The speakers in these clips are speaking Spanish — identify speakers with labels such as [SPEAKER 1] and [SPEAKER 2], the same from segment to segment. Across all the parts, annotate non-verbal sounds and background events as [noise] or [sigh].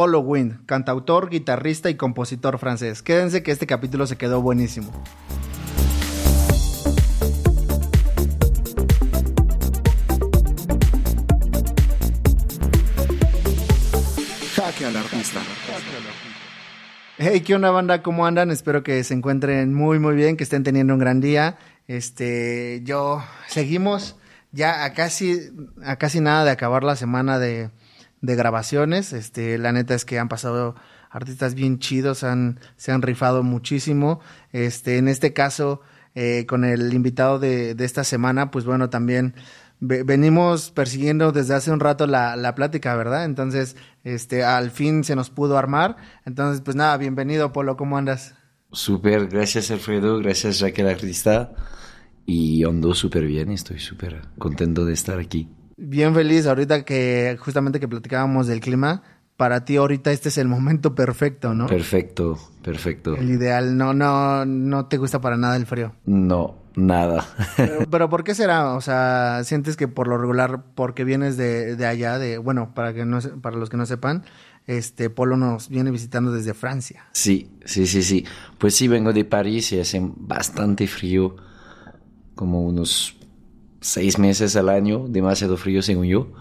[SPEAKER 1] Wind, cantautor, guitarrista y compositor francés. Quédense que este capítulo se quedó buenísimo.
[SPEAKER 2] Jaque al artista.
[SPEAKER 1] Hey, ¿qué onda banda? ¿Cómo andan? Espero que se encuentren muy muy bien, que estén teniendo un gran día. Este, yo seguimos ya a casi a casi nada de acabar la semana de, de grabaciones. Este, la neta es que han pasado artistas bien chidos, han, se han rifado muchísimo. Este, en este caso, eh, con el invitado de, de esta semana, pues bueno, también ve- venimos persiguiendo desde hace un rato la, la plática, ¿verdad? Entonces, este, al fin se nos pudo armar. Entonces, pues nada, bienvenido, Polo, ¿cómo andas?
[SPEAKER 3] Súper, gracias Alfredo, gracias Raquel Artista. Y ando súper bien, estoy súper contento de estar aquí.
[SPEAKER 1] Bien feliz ahorita que justamente que platicábamos del clima. Para ti ahorita este es el momento perfecto, ¿no?
[SPEAKER 3] Perfecto, perfecto.
[SPEAKER 1] El ideal, no, no, no te gusta para nada el frío.
[SPEAKER 3] No, nada.
[SPEAKER 1] Pero, pero ¿por qué será? O sea, sientes que por lo regular, porque vienes de, de allá, de, bueno, para que no, se- para los que no sepan, este Polo nos viene visitando desde Francia.
[SPEAKER 3] Sí, sí, sí, sí. Pues sí, vengo de París y hace bastante frío, como unos seis meses al año, demasiado frío según yo,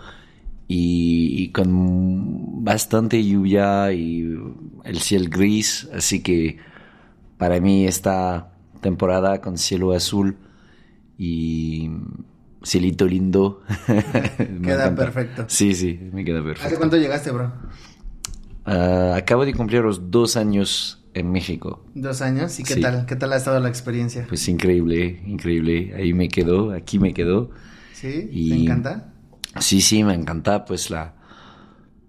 [SPEAKER 3] y, y con bastante lluvia y el cielo gris, así que para mí esta temporada con cielo azul y cielito lindo. [laughs]
[SPEAKER 1] Queda perfecto.
[SPEAKER 3] Sí, sí, me queda
[SPEAKER 1] ¿Hace
[SPEAKER 3] perfecto.
[SPEAKER 1] cuánto llegaste, bro?
[SPEAKER 3] Ah, acabo de cumplir los dos años en México.
[SPEAKER 1] Dos años. ¿Y qué
[SPEAKER 3] Sí.
[SPEAKER 1] tal? ¿Qué tal ha estado la experiencia?
[SPEAKER 3] Pues increíble, increíble. Ahí me quedo, aquí me quedo.
[SPEAKER 1] ¿Sí?
[SPEAKER 3] y-
[SPEAKER 1] ¿Te encanta?
[SPEAKER 3] Sí, sí, me encanta pues la,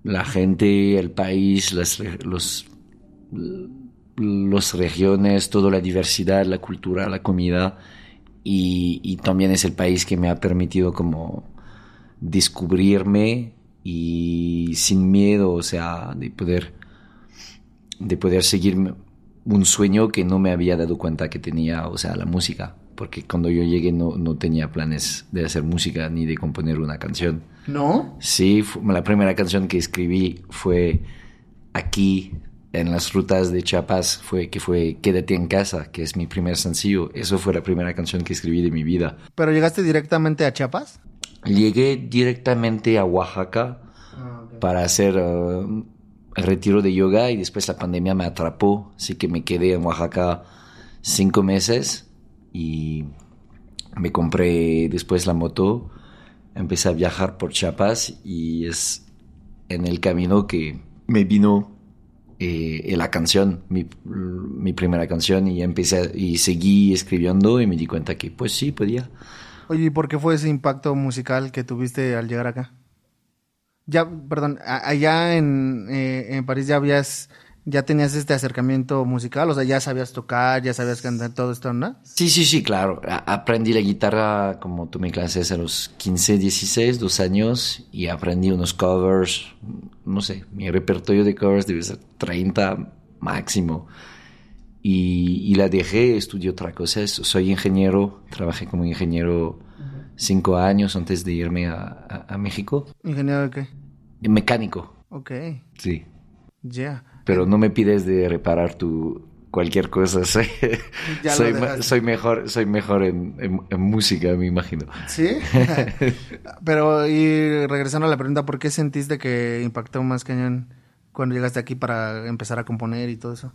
[SPEAKER 3] la gente, el país, las, los, los regiones, toda la diversidad, la cultura, la comida. Y, y también es el país que me ha permitido como descubrirme y sin miedo, o sea, de poder, de poder seguir un sueño que no me había dado cuenta que tenía, o sea, la música. Porque cuando yo llegué no, no tenía planes de hacer música ni de componer una canción.
[SPEAKER 1] ¿No?
[SPEAKER 3] Sí, fu- la primera canción que escribí fue aquí, en las rutas de Chiapas, fue, que fue Quédate en casa, que es mi primer sencillo. Eso fue la primera canción que escribí de mi vida.
[SPEAKER 1] ¿Pero llegaste directamente a Chiapas?
[SPEAKER 3] Llegué directamente a Oaxaca para hacer el retiro de yoga y después la pandemia me atrapó, así que me quedé en Oaxaca cinco meses y me compré después la moto, empecé a viajar por Chiapas y es en el camino que me vino eh, la canción, mi, mi primera canción y empecé y seguí escribiendo y me di cuenta que pues sí podía.
[SPEAKER 1] Oye, ¿y por qué fue ese impacto musical que tuviste al llegar acá? Ya, perdón, allá en, eh, en París ya habías, ya tenías este acercamiento musical, o sea, ya sabías tocar, ya sabías cantar todo esto, ¿no?
[SPEAKER 3] Sí, sí, sí, claro. A- aprendí la guitarra como tomé clases a los 15, 16, dos años y aprendí unos covers. No sé, mi repertorio de covers debe ser 30 máximo. Y, y la dejé, estudié otra cosa. Soy ingeniero, trabajé como ingeniero cinco años antes de irme a, a- a México.
[SPEAKER 1] ¿Ingeniero de qué?
[SPEAKER 3] Mecánico,
[SPEAKER 1] Ok,
[SPEAKER 3] sí.
[SPEAKER 1] ya.
[SPEAKER 3] Pero no me pides de reparar tu cualquier cosa. [laughs] Soy, [laughs] soy, soy mejor, soy mejor en, en- en música, me imagino.
[SPEAKER 1] ¿Sí? [laughs] Pero, y regresando a la pregunta, ¿por qué sentiste que impactó más cañón cuando llegaste aquí para empezar a componer y todo eso?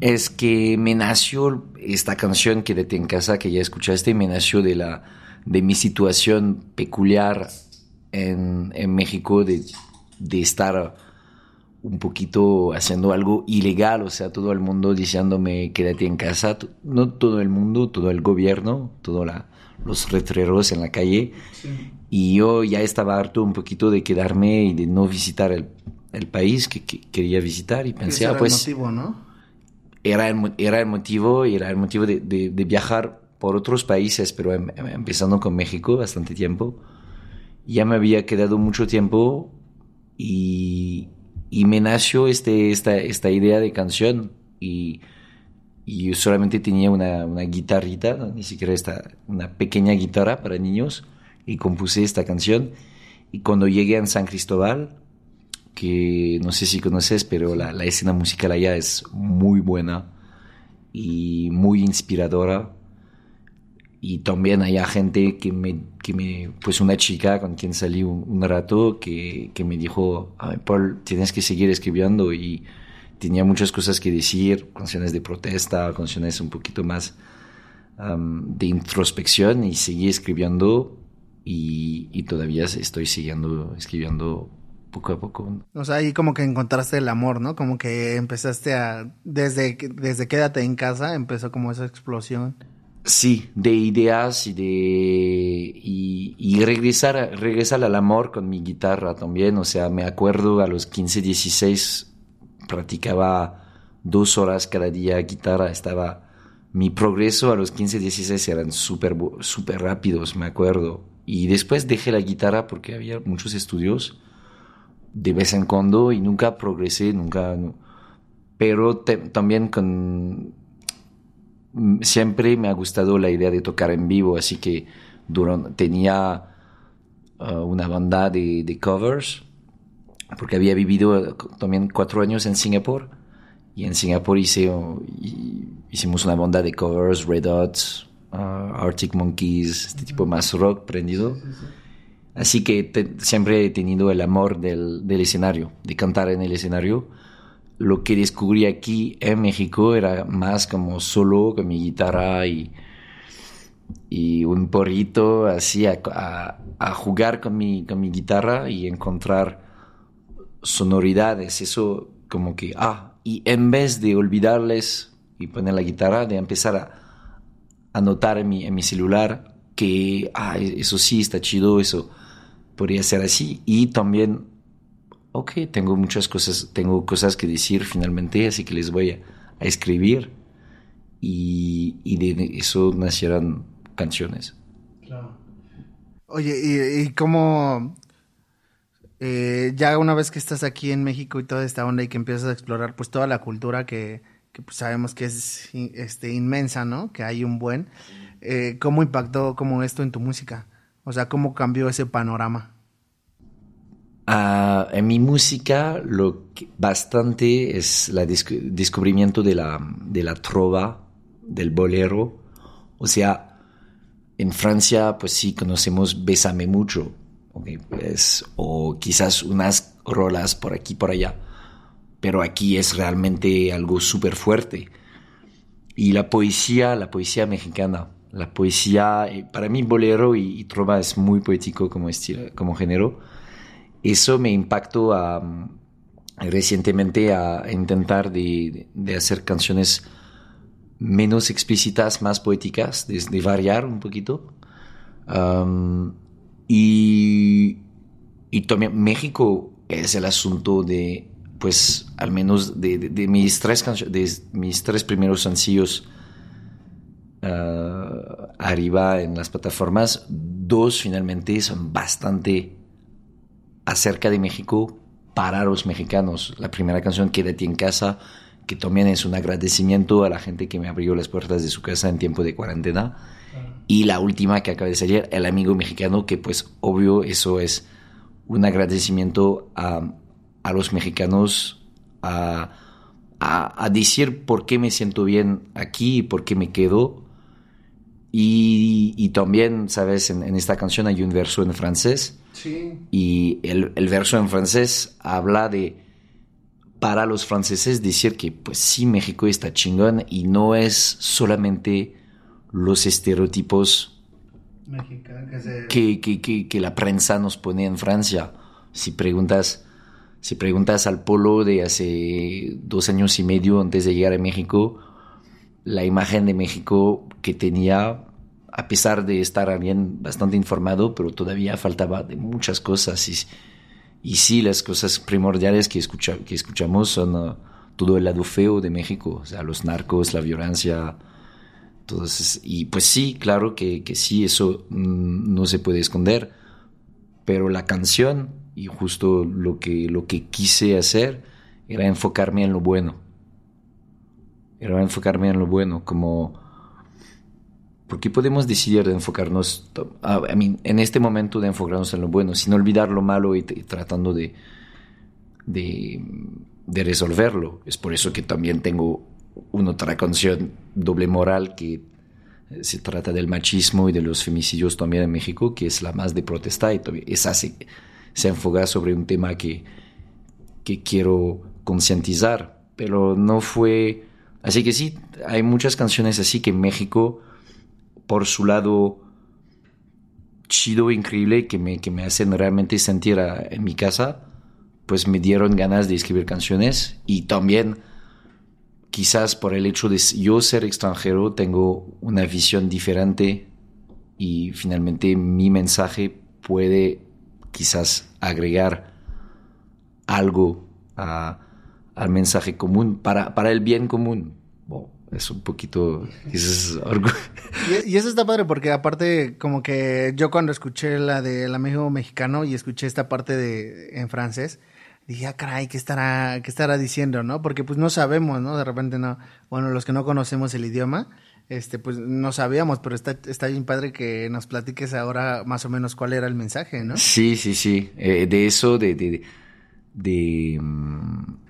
[SPEAKER 3] Es que me nació esta canción Quédate en casa que ya escuchaste, me nació de la de mi situación peculiar en, en México de, de estar un poquito haciendo algo ilegal, o sea, todo el mundo diciéndome quédate en casa, no todo el mundo, todo el gobierno, todos los retreros en la calle, y yo ya estaba harto un poquito de quedarme y de no visitar el, el país que, que quería visitar y pensé, ah,
[SPEAKER 1] era
[SPEAKER 3] pues
[SPEAKER 1] el motivo, ¿no?
[SPEAKER 3] era el, era el motivo, era el motivo de, de, de viajar por otros países, pero em, em, empezando con México bastante tiempo. Ya me había quedado mucho tiempo y, y me nació este, esta, esta idea de canción. Y, y yo solamente tenía una, una guitarrita, ni siquiera esta, una pequeña guitarra para niños y compuse esta canción. Y cuando llegué a San Cristóbal que no sé si conoces, pero la, la, escena musical allá es muy buena y muy inspiradora. Y también hay gente que me, que me, pues una chica con quien salí un, rato que, que, me dijo, Paul, tienes que seguir escribiendo y tenía muchas cosas que decir, canciones de protesta, canciones un poquito más de introspección y seguí escribiendo y, y todavía estoy siguiendo escribiendo poco a poco.
[SPEAKER 1] O sea, ahí como que encontraste el amor, ¿no? Como que empezaste a, desde, desde quédate en casa, empezó como esa explosión.
[SPEAKER 3] Sí, de ideas y de, y, regresar, regresar al amor con mi guitarra también, o sea, me acuerdo a los 15, 16, practicaba dos horas cada día guitarra, estaba, mi progreso a los 15, 16 eran súper, súper rápidos, me acuerdo. Y después dejé la guitarra porque había muchos estudios de vez en cuando y nunca progresé, nunca... Pero también con... Siempre me ha gustado la idea de tocar en vivo, así que durante, tenía uh, una banda de, de, covers, porque había vivido también cuatro años en Singapur, y en Singapur hice, hicimos una banda de covers, Red Hot, uh, Arctic Monkeys, este tipo más rock prendido. Sí, sí, sí. Así que te, siempre he tenido el amor del, del, escenario, de cantar en el escenario. Lo que descubrí aquí en México era más como solo con mi guitarra y, y un porrito, así a, a, jugar con mi, con mi guitarra y encontrar sonoridades. Eso como que, ah, y en vez de olvidarles y poner la guitarra, de empezar a, a notar en mi, en mi celular que, ah, eso sí está chido, eso podría ser así. Y también, ok, tengo muchas cosas, tengo cosas que decir finalmente, así que les voy a, escribir. Y, de eso nacieron canciones.
[SPEAKER 1] Claro. Oye, ¿y, cómo, eh, ya una vez que estás aquí en México y toda esta onda y que empiezas a explorar pues toda la cultura que, que pues, sabemos que es este, inmensa, ¿no? Que hay un buen. Eh, ¿Cómo impactó como esto en tu música? O sea, ¿cómo cambió ese panorama?
[SPEAKER 3] Uh, en mi música lo que bastante es el descubrimiento de la, de la trova, del bolero. O sea, en Francia pues sí conocemos Bésame mucho, okay, pues, o quizás unas rolas por aquí por allá, pero aquí es realmente algo súper fuerte. Y la poesía, la poesía mexicana, la poesía, eh, para mí bolero y, y trova es muy poético como, estilo, como género. Eso me impactó recientemente a, intentar de, hacer canciones menos explícitas, más poéticas, de, variar un poquito. Y, también México es el asunto de, pues, al menos de, mis, tres de mis tres primeros sencillos uh, arriba en las plataformas, dos finalmente son bastante acerca de México para los mexicanos. La primera canción, Quédate en casa, que también es un agradecimiento a la gente que me abrió las puertas de su casa en tiempo de cuarentena. Y la última que acaba de salir, El amigo mexicano, que pues obvio eso es un agradecimiento a, a los mexicanos, a, a, a, decir por qué me siento bien aquí y por qué me quedo. Y, y también, sabes, en, en, esta canción hay un verso en francés.
[SPEAKER 1] Sí.
[SPEAKER 3] Y el, el verso en francés habla de para los franceses decir que pues sí, México está chingón y no es solamente los estereotipos que, que, que, que, la prensa nos pone en Francia. Si preguntas, si preguntas al polo de hace dos años y medio antes de llegar a México, la imagen de México que tenía, a pesar de estar alguien bastante informado, pero todavía faltaba de muchas cosas. Y, y sí, las cosas primordiales que escuchamos son uh, todo el lado feo de México, o sea, los narcos, la violencia, entonces, y pues sí, claro que, que sí, eso mm, no se puede esconder, pero la canción y justo lo que, lo que quise hacer era enfocarme en lo bueno, era enfocarme en lo bueno, como porque podemos decidir de enfocarnos, en este momento de enfocarnos en lo bueno, sin olvidar lo malo y, tratando de, de, de, resolverlo. Es por eso que también tengo una otra canción doble moral que se trata del machismo y de los femicidios también en México, que es la más de protesta y esa se, se enfoca sobre un tema que, que quiero concientizar, pero no fue... Así que sí, hay muchas canciones así que México por su lado chido, increíble, que me, que me hacen realmente sentir en mi casa, pues me dieron ganas de escribir canciones y también quizás por el hecho de yo ser extranjero tengo una visión diferente y finalmente mi mensaje puede quizás agregar algo al mensaje común para, para el bien común es un poquito... Es
[SPEAKER 1] y, y, eso está padre porque aparte como que yo cuando escuché la del amigo mexicano y escuché esta parte de en francés, dije, ah, caray, ¿qué estará, ¿qué estará diciendo, no? Porque pues no sabemos, ¿no? De repente no, bueno, los que no conocemos el idioma, este, pues no sabíamos, pero está, está bien padre que nos platiques ahora más o menos cuál era el mensaje, ¿no?
[SPEAKER 3] Sí, sí, sí. Eh, de eso, de, de, de, mm,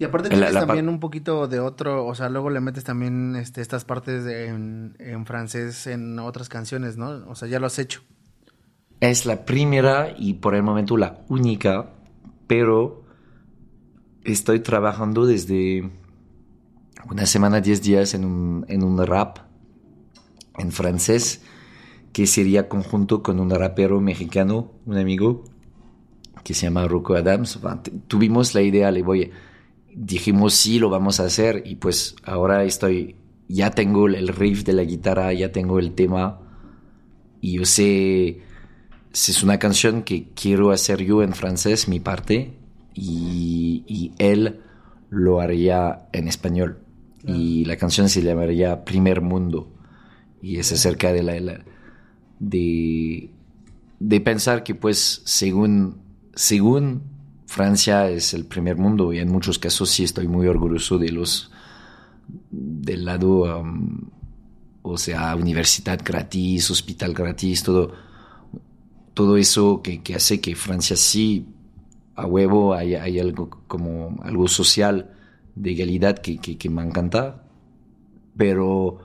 [SPEAKER 1] y aparte tienes también un poquito de otro, o sea, luego le metes también este, estas partes en, francés en otras canciones, ¿no? O sea, ya lo has hecho.
[SPEAKER 3] Es la primera y por el momento la única, pero estoy trabajando desde una semana, diez días en un, en un rap en francés que sería conjunto con un rapero mexicano, un amigo que se llama Rocco Adams. Tuvimos la idea, le voy a dijimos sí, lo vamos a hacer y pues ahora estoy, ya tengo el riff de la guitarra, ya tengo el tema y yo sé, es una canción que quiero hacer yo en francés, mi parte, y, él lo haría en español. Y la canción se llamaría Primer Mundo. Y es acerca de la, de, de pensar que pues según, según Francia es el primer mundo y en muchos casos sí estoy muy orgulloso de los del lado, um, o sea, universidad gratis, hospital gratis, todo, todo eso que, hace que Francia sí, a huevo, hay, algo como algo social de igualdad que, que, me encanta, pero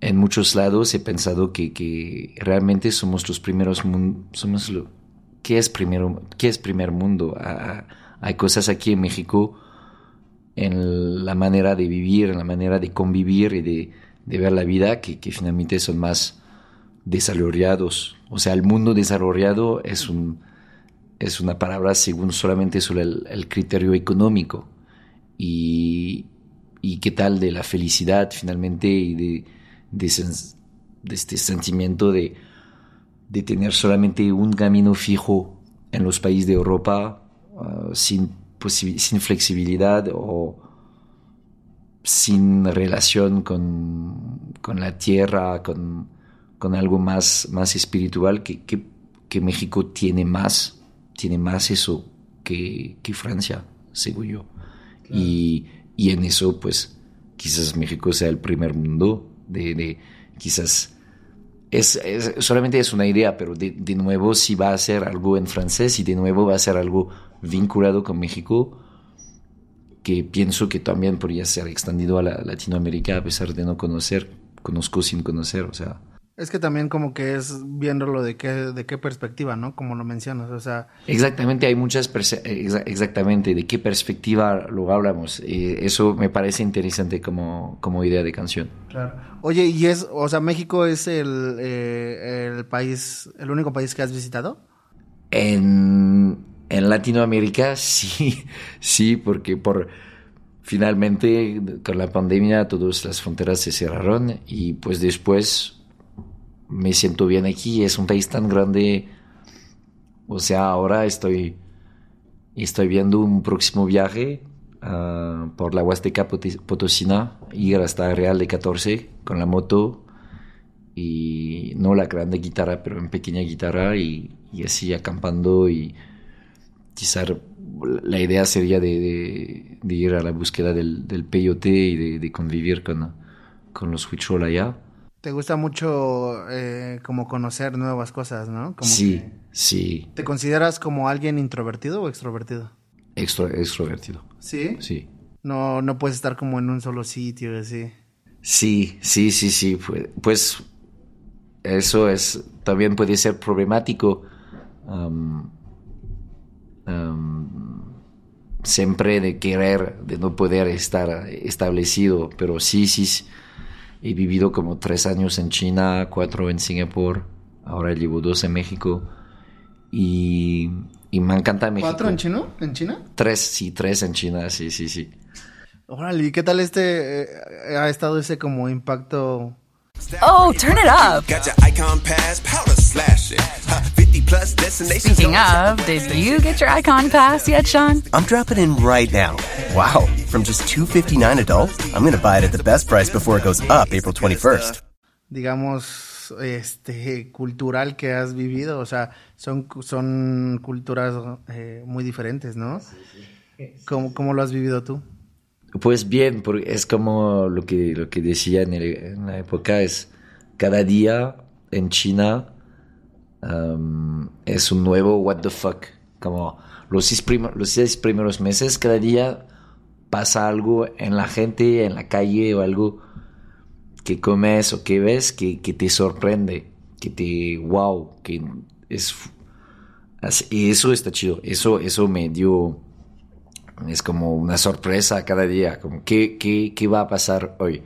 [SPEAKER 3] en muchos lados he pensado que, que realmente somos los primeros, somos lo, ¿qué es, primero, qué es primer mundo? Ah, ah, hay cosas aquí en México en la manera de vivir, en la manera de convivir y de, ver la vida que, finalmente son más desarrollados. O sea, el mundo desarrollado es, un, es una palabra según solamente sobre el, criterio económico. Y, y, qué tal de la felicidad finalmente y de, de este sentimiento de de tener solamente un camino fijo en los países de Europa uh, sin, sin flexibilidad o sin relación con, con la tierra, con, con, algo más, más espiritual que, que, que, México tiene más, tiene más eso que, que Francia, según yo. Y, y, en eso, pues, quizás México sea el primer mundo de, de quizás es, solamente es una idea, pero de, nuevo si va a ser algo en francés y de nuevo va a ser algo vinculado con México, que pienso que también podría ser extendido a la Latinoamérica a pesar de no conocer, conozco sin conocer, o sea,
[SPEAKER 1] es que también como que es viéndolo de qué, de qué perspectiva, ¿no? Como lo mencionas, o sea...
[SPEAKER 3] Exactamente, hay muchas... Exactamente, de qué perspectiva lo hablamos. Y eso me parece interesante como, como idea de canción.
[SPEAKER 1] Claro. Oye, ¿y es, o sea, México es el, eh, el país, el único país que has visitado?
[SPEAKER 3] En, en Latinoamérica [laughs] sí, sí, porque por finalmente con la pandemia todas las fronteras se cerraron y pues después me siento bien aquí, es un país tan grande. O sea, ahora estoy, estoy viendo un próximo viaje ah, por la Huasteca Potosina, ir hasta Real de 14 con la moto y no la grande guitarra, pero en pequeña guitarra y, así acampando y quizá la idea sería de, ir a la búsqueda del, del peyote y de, de convivir con, con los huichol allá.
[SPEAKER 1] Te gusta mucho eh, como conocer nuevas cosas, ¿no? Como
[SPEAKER 3] Sí, sí,
[SPEAKER 1] ¿Te consideras como alguien introvertido o extrovertido?
[SPEAKER 3] extro- extrovertido,
[SPEAKER 1] Sí.
[SPEAKER 3] sí.
[SPEAKER 1] No, no puedes estar como en un solo sitio así.
[SPEAKER 3] Sí, sí, sí, sí. Pues, pues eso es también puede ser problemático. siempre de querer, de no poder estar establecido, pero sí, sí. sí. He vivido como tres años en China, cuatro en Singapur, ahora llevo dos en México y, y me encanta México.
[SPEAKER 1] ¿Cuatro en chino? ¿En China?
[SPEAKER 3] Tres, sí, tres en China, sí, sí, sí.
[SPEAKER 1] Órale, ¿y qué tal este eh, ha estado ese como impacto?
[SPEAKER 4] Oh, turn it up.
[SPEAKER 5] Got your icon pass, powder slashing. Huh, 50 plus destinations.
[SPEAKER 4] Speaking of, did you get your icon pass yet, Sean?
[SPEAKER 6] I'm dropping in right now. Wow, from just 259 adult, I'm going to buy it at the best price before it goes up April 21st.
[SPEAKER 1] digamos, este, cultural que has vivido? O sea, son, son culturas eh, muy diferentes, ¿no? ¿Cómo, ¿Cómo lo has vivido tú?
[SPEAKER 3] Pues bien, porque es como lo que, lo que decía en, el- en la época, es cada día en China am, es un nuevo what the fuck. Como los seis, primeros meses, cada día pasa algo en la gente, en la calle o algo que comes o que ves que, que te sorprende, que te wow, que es... Y eso está chido, eso, eso me dio es como una sorpresa cada día, como qué, qué, qué va a pasar hoy.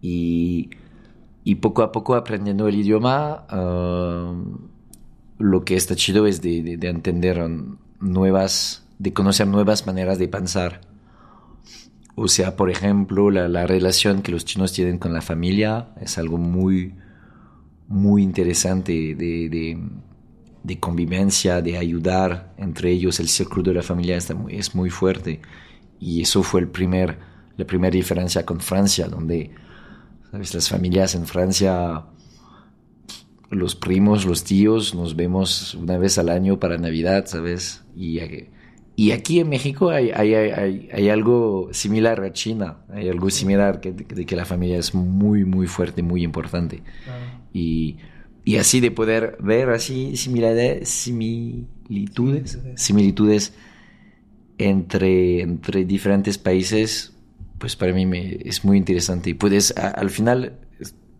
[SPEAKER 3] Y, y poco a poco aprendiendo el idioma, ah, lo que está chido es de, de- de entender nuevas, de conocer nuevas maneras de pensar. O sea, por ejemplo, la, la relación que los chinos tienen con la familia es algo muy, muy interesante de, de, de convivencia, de ayudar entre ellos. El círculo de la familia está muy- es muy fuerte. Y eso fue el primer, la primera diferencia con Francia, donde ¿sabes? las familias en Francia, los primos, los tíos, nos vemos una vez al año para Navidad, ¿sabes? Y, y aquí en México hay, hay, hay, algo similar a China, hay algo similar que, de que la familia es muy, muy fuerte, muy importante. Y, y así de poder ver así similaridades, similitudes, similitudes entre, entre diferentes países, pues para mí me, es muy interesante. Y puedes, a- al final,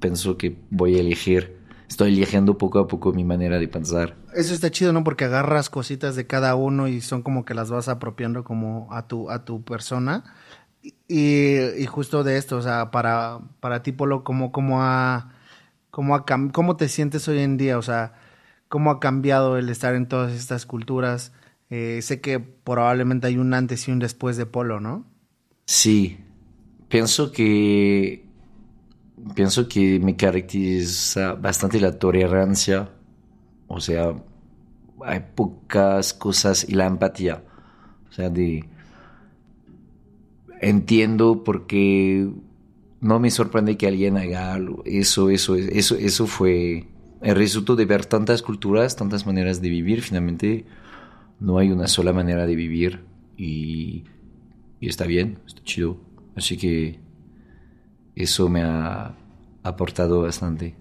[SPEAKER 3] pienso que voy a elegir, estoy eligiendo poco a poco mi manera de pensar.
[SPEAKER 1] Eso está chido, ¿no? Porque agarras cositas de cada uno y son como que las vas apropiando como a tu, a tu persona. Y, y justo de esto, o sea, para, para ti, Polo, ¿cómo, cómo, ha, cómo, ha ¿cómo te sientes hoy en día? O sea, ¿cómo ha cambiado el estar en todas estas culturas? Eh, sé que probablemente hay un antes y un después de Polo, ¿no?
[SPEAKER 3] Sí, pienso que pienso que me caracteriza bastante la tolerancia, o sea, hay pocas cosas y la empatía, o sea, de entiendo porque no me sorprende que alguien haga algo, eso, eso, eso, eso fue el resultado de ver tantas culturas, tantas maneras de vivir, finalmente no hay una sola manera de vivir y y está bien, está chido. Así que eso me ha aportado bastante.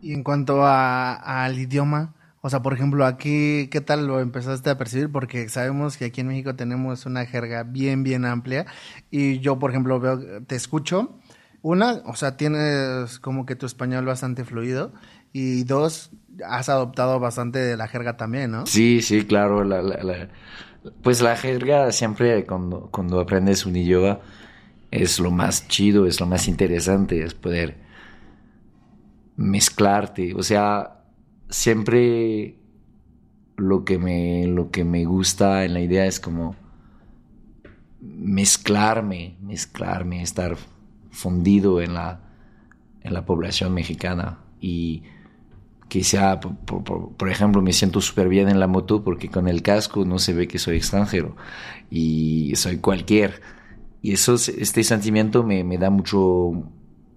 [SPEAKER 1] Y en cuanto a, al idioma, o sea, por ejemplo, aquí, ¿qué tal lo empezaste a percibir? Porque sabemos que aquí en México tenemos una jerga bien, bien amplia. Y yo, por ejemplo, veo, te escucho. Una, o sea, tienes como que tu español bastante fluido. Y dos, has adoptado bastante de la jerga también, ¿no?
[SPEAKER 3] Sí, sí, claro. la- la- la- pues la jerga siempre cuando, cuando aprendes un idioma es lo más chido, es lo más interesante, es poder mezclarte. O sea, siempre lo que me, lo que me gusta en la idea es como mezclarme, mezclarme, estar fundido en la, en la población mexicana. Y que sea, por, por- ejemplo, me siento súper bien en la moto porque con el casco no se ve que soy extranjero y soy cualquier. Y eso, es- este sentimiento me, me da mucho,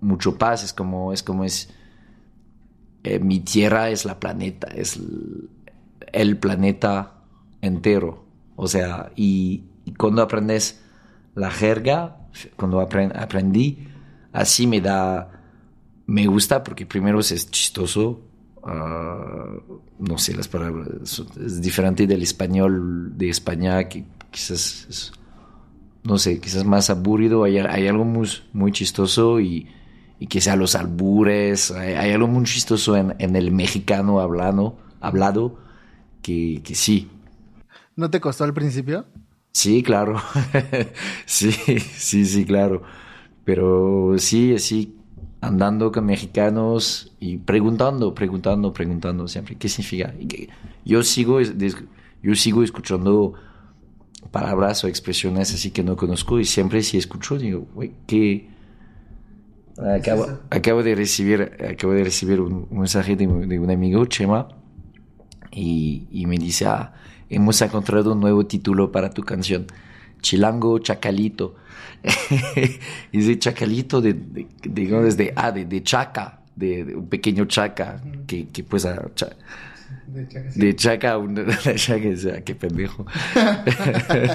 [SPEAKER 3] mucho paz. Es como, es como es, eh, mi tierra es la planeta, es el, planeta entero. O sea, y, cuando aprendes la jerga, cuando apren- aprendí, así me da, me gusta porque primero es chistoso, ah, no sé las palabras, es diferente del español de España, que quizás es, no sé, quizás más aburrido, hay, hay algo muy, muy chistoso y, y sea los albures, hay, hay algo muy chistoso en, en el mexicano hablando, hablado, que, que sí,
[SPEAKER 1] ¿No te costó al principio?
[SPEAKER 3] Sí, claro. [laughs] sí, sí, sí, claro. Pero sí, así, andando con mexicanos y preguntando, preguntando, preguntando siempre qué significa. Yo sigo, yo sigo escuchando palabras o expresiones así que no conozco y siempre si escucho digo, güey, ¿qué? Acabo, acabo de recibir, acabo de recibir un, un mensaje de, de un amigo, Chema, y, y me dice, ah, hemos encontrado un nuevo título para tu canción, Chilango Chacalito. [laughs] y dice Chacalito de, de, digamos, desde, ah, de, de Chaca, de, de un pequeño Chaca, que, que pues a Cha- de Chaca, un, [laughs] de Chaca, o sea, qué pendejo. [laughs]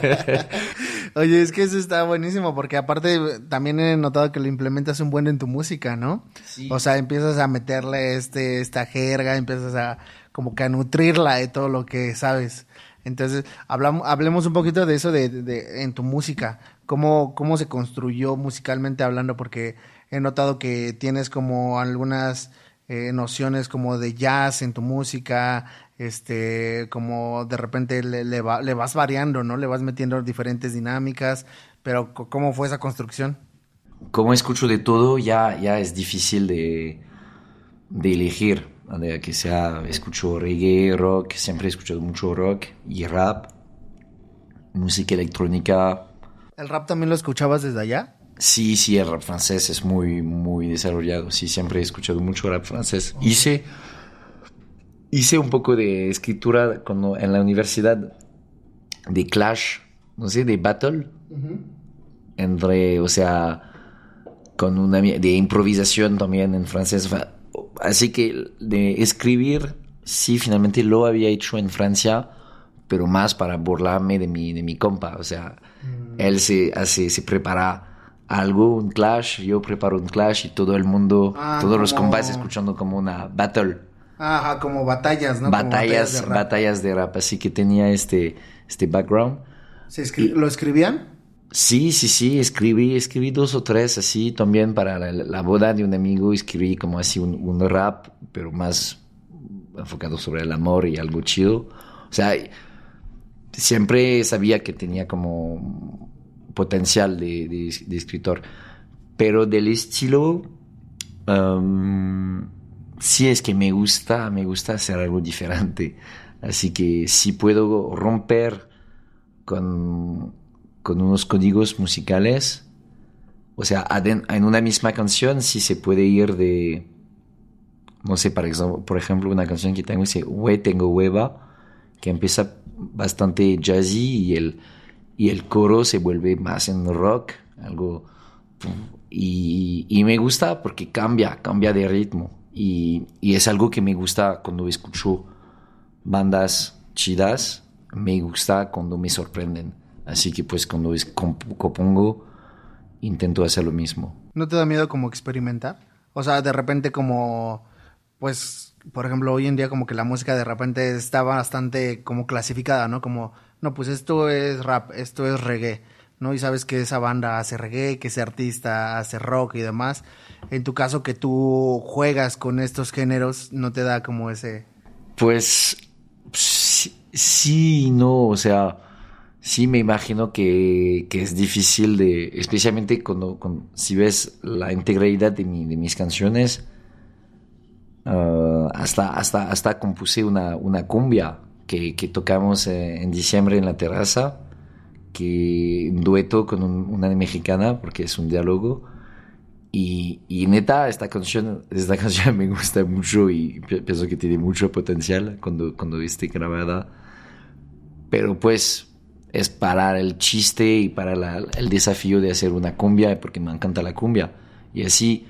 [SPEAKER 1] Oye, es que eso está buenísimo porque aparte también he notado que lo implementas un buen en tu música, ¿no? O sea, empiezas a meterle este esta jerga, empiezas a como que a nutrirla de todo lo que sabes. Entonces, hablamos, hablemos un poquito de eso de, de- en tu música. ¿Cómo, ¿Cómo se construyó musicalmente hablando? Porque he notado que tienes como algunas eh, nociones como de jazz en tu música, este, como de repente le, le, va- le vas variando, ¿no? Le vas metiendo diferentes dinámicas, pero ¿cómo fue esa construcción?
[SPEAKER 3] como escucho de todo, ya, ya es difícil de, de elegir. De que sea, escucho reggae, rock, siempre he escuchado mucho rock y rap, música electrónica.
[SPEAKER 1] ¿El rap también lo escuchabas desde allá?
[SPEAKER 3] Sí, sí, el rap francés es muy, muy desarrollado. Sí, siempre he escuchado mucho rap francés. Hice, hice un poco de escritura cuando, en la universidad de Clash, no sé, de Battle. Entre, o sea, con una de improvisación también en francés. Así que de escribir, sí, finalmente lo había hecho en Francia, pero más para burlarme de mi, de mi compa. O sea, él se hace, se prepara algo, un clash, yo preparo un clash y todo el mundo,
[SPEAKER 1] Ah,
[SPEAKER 3] todos los
[SPEAKER 1] como-
[SPEAKER 3] compas escuchando como una battle
[SPEAKER 1] Ajá, como batallas, ¿no? Como
[SPEAKER 3] batallas,
[SPEAKER 1] de rap.
[SPEAKER 3] batallas de rap, así que tenía este, este background.
[SPEAKER 1] ¿Se escri- ¿Lo escribían?
[SPEAKER 3] Sí, sí, sí, escribí, escribí dos o tres así también para la, la boda de un amigo, escribí como así un, un rap, pero más enfocado sobre el amor y algo chido. O sea, siempre sabía que tenía como potencial de, escritor, pero del estilo, um, sí es que me gusta, me gusta hacer algo diferente. Así que si puedo romper con, unos códigos musicales, o sea, en una misma canción sí se puede ir de, no sé, por ejemplo, por ejemplo una canción que tengo dice, Hue tengo hueva, que empieza bastante jazzy y el, y el coro se vuelve más en rock, algo... Y, y me gusta porque cambia, cambia de ritmo. Y, y es algo que me gusta cuando escucho bandas chidas, me gusta cuando me sorprenden. Así que pues cuando es- comp- compongo, intento hacer lo mismo.
[SPEAKER 1] ¿No te da miedo como experimentar? O sea, de repente como, pues, por ejemplo, hoy en día como que la música de repente está bastante como clasificada, ¿no? Como, no, pues esto es rap, esto es reggae, ¿no? Y sabes que esa banda hace reggae, que ese artista hace rock y demás. En tu caso que tú juegas con estos géneros, ¿no te da como ese...
[SPEAKER 3] Pues sí, no, o sea, sí me imagino que, que es difícil de, especialmente cuando, cuando- si ves la integralidad de, mi- de mis canciones, ah, hasta, hasta, hasta compuse una, una cumbia que, tocamos eh, en diciembre en la terraza, que un dueto con un- una mexicana, porque es un diálogo, Y, y neta, esta canción, esta [laughs] canción me gusta mucho y pi- pienso que tiene mucho potencial cuando, cuando esté grabada. Pero pues es para el chiste y para la- el desafío de hacer una cumbia, porque me encanta la cumbia. Y así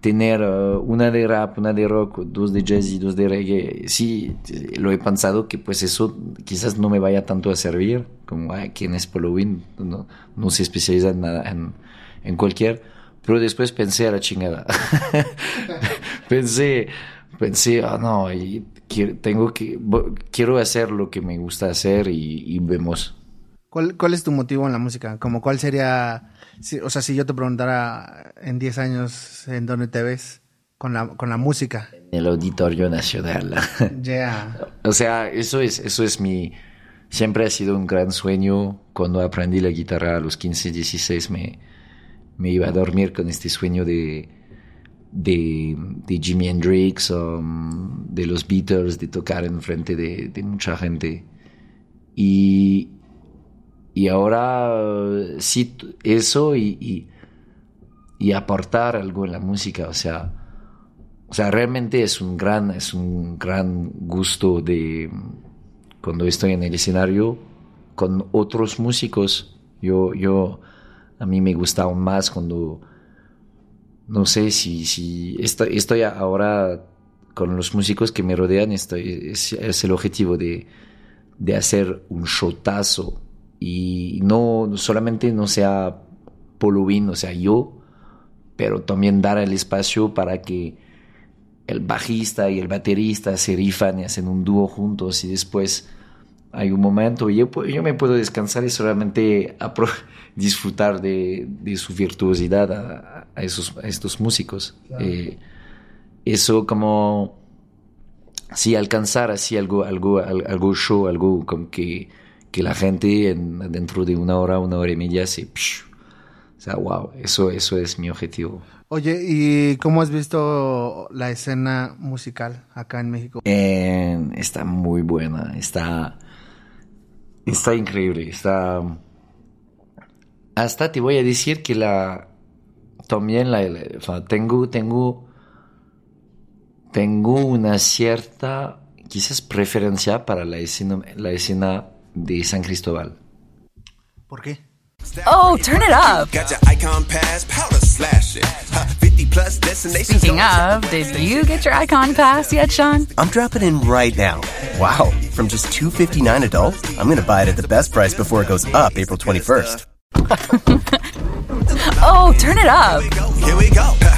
[SPEAKER 3] tener eh, una de rap, una de rock, dos de jazz y dos de reggae, sí, lo he pensado que pues eso quizás no me vaya tanto a servir, como "Ay, quién es Halloween, no, no se especializa en nada, en, en cualquier, pero después pensé a la chingada. [laughs] pensé, pensé, ah no, y quiero, tengo que, quiero hacer lo que me gusta hacer y, y vemos.
[SPEAKER 1] ¿Cuál, ¿Cuál es tu motivo en la música? Como cuál sería, si- o sea, si yo te preguntara en 10 años en dónde te ves con la, con la música.
[SPEAKER 3] En el Auditorio Nacional. [laughs]
[SPEAKER 1] Ya.
[SPEAKER 3] O sea, eso es, eso es mi, siempre ha sido un gran sueño. Cuando aprendí la guitarra a los 15, 16 me, me iba a dormir con este sueño de, de, de Jimi Hendrix, um, de los Beatles, de tocar en frente de, de mucha gente. Y, y ahora sí, eso y, y, aportar algo en la música, o sea, o sea, realmente es un gran, es un gran gusto de cuando estoy en el escenario con otros músicos. Yo, yo, a mí me gusta aún más cuando, no sé si, si estoy, estoy ahora con los músicos que me rodean, estoy, es, es el objetivo de, de hacer un showtazo y no solamente no sea Polovin, o sea, yo, pero también dar el espacio para que el bajista y el baterista se rifan y hacen un dúo juntos y después hay un momento y yo, yo me puedo descansar y solamente [laughs] disfrutar de, de su virtuosidad a, a esos, a estos músicos. Eh, eso como sí alcanzar así algo algo al- algo show algo como que que la gente en- dentro de una hora una hora y media se psh, o sea wow eso eso es mi objetivo
[SPEAKER 1] Oye, ¿y cómo has visto la escena musical acá en México?
[SPEAKER 3] Eh, está muy buena, está, está increíble, está... Hasta te voy a decir que la... También la... la- tengo, tengo... Tengo una cierta, quizás preferencia para la escena, la escena de San Cristóbal.
[SPEAKER 1] ¿Por qué?
[SPEAKER 4] Oh, turn it up.
[SPEAKER 5] Got your icon pass, powder slashing. Huh, 50 plus destinations.
[SPEAKER 4] Speaking of, did you get your icon pass yet, Sean?
[SPEAKER 6] I'm dropping in right now. Wow, from just 259 adult, I'm going to buy it at the best price before it goes up April 21st. [laughs]
[SPEAKER 4] Oh, turn it up.
[SPEAKER 5] Here we go.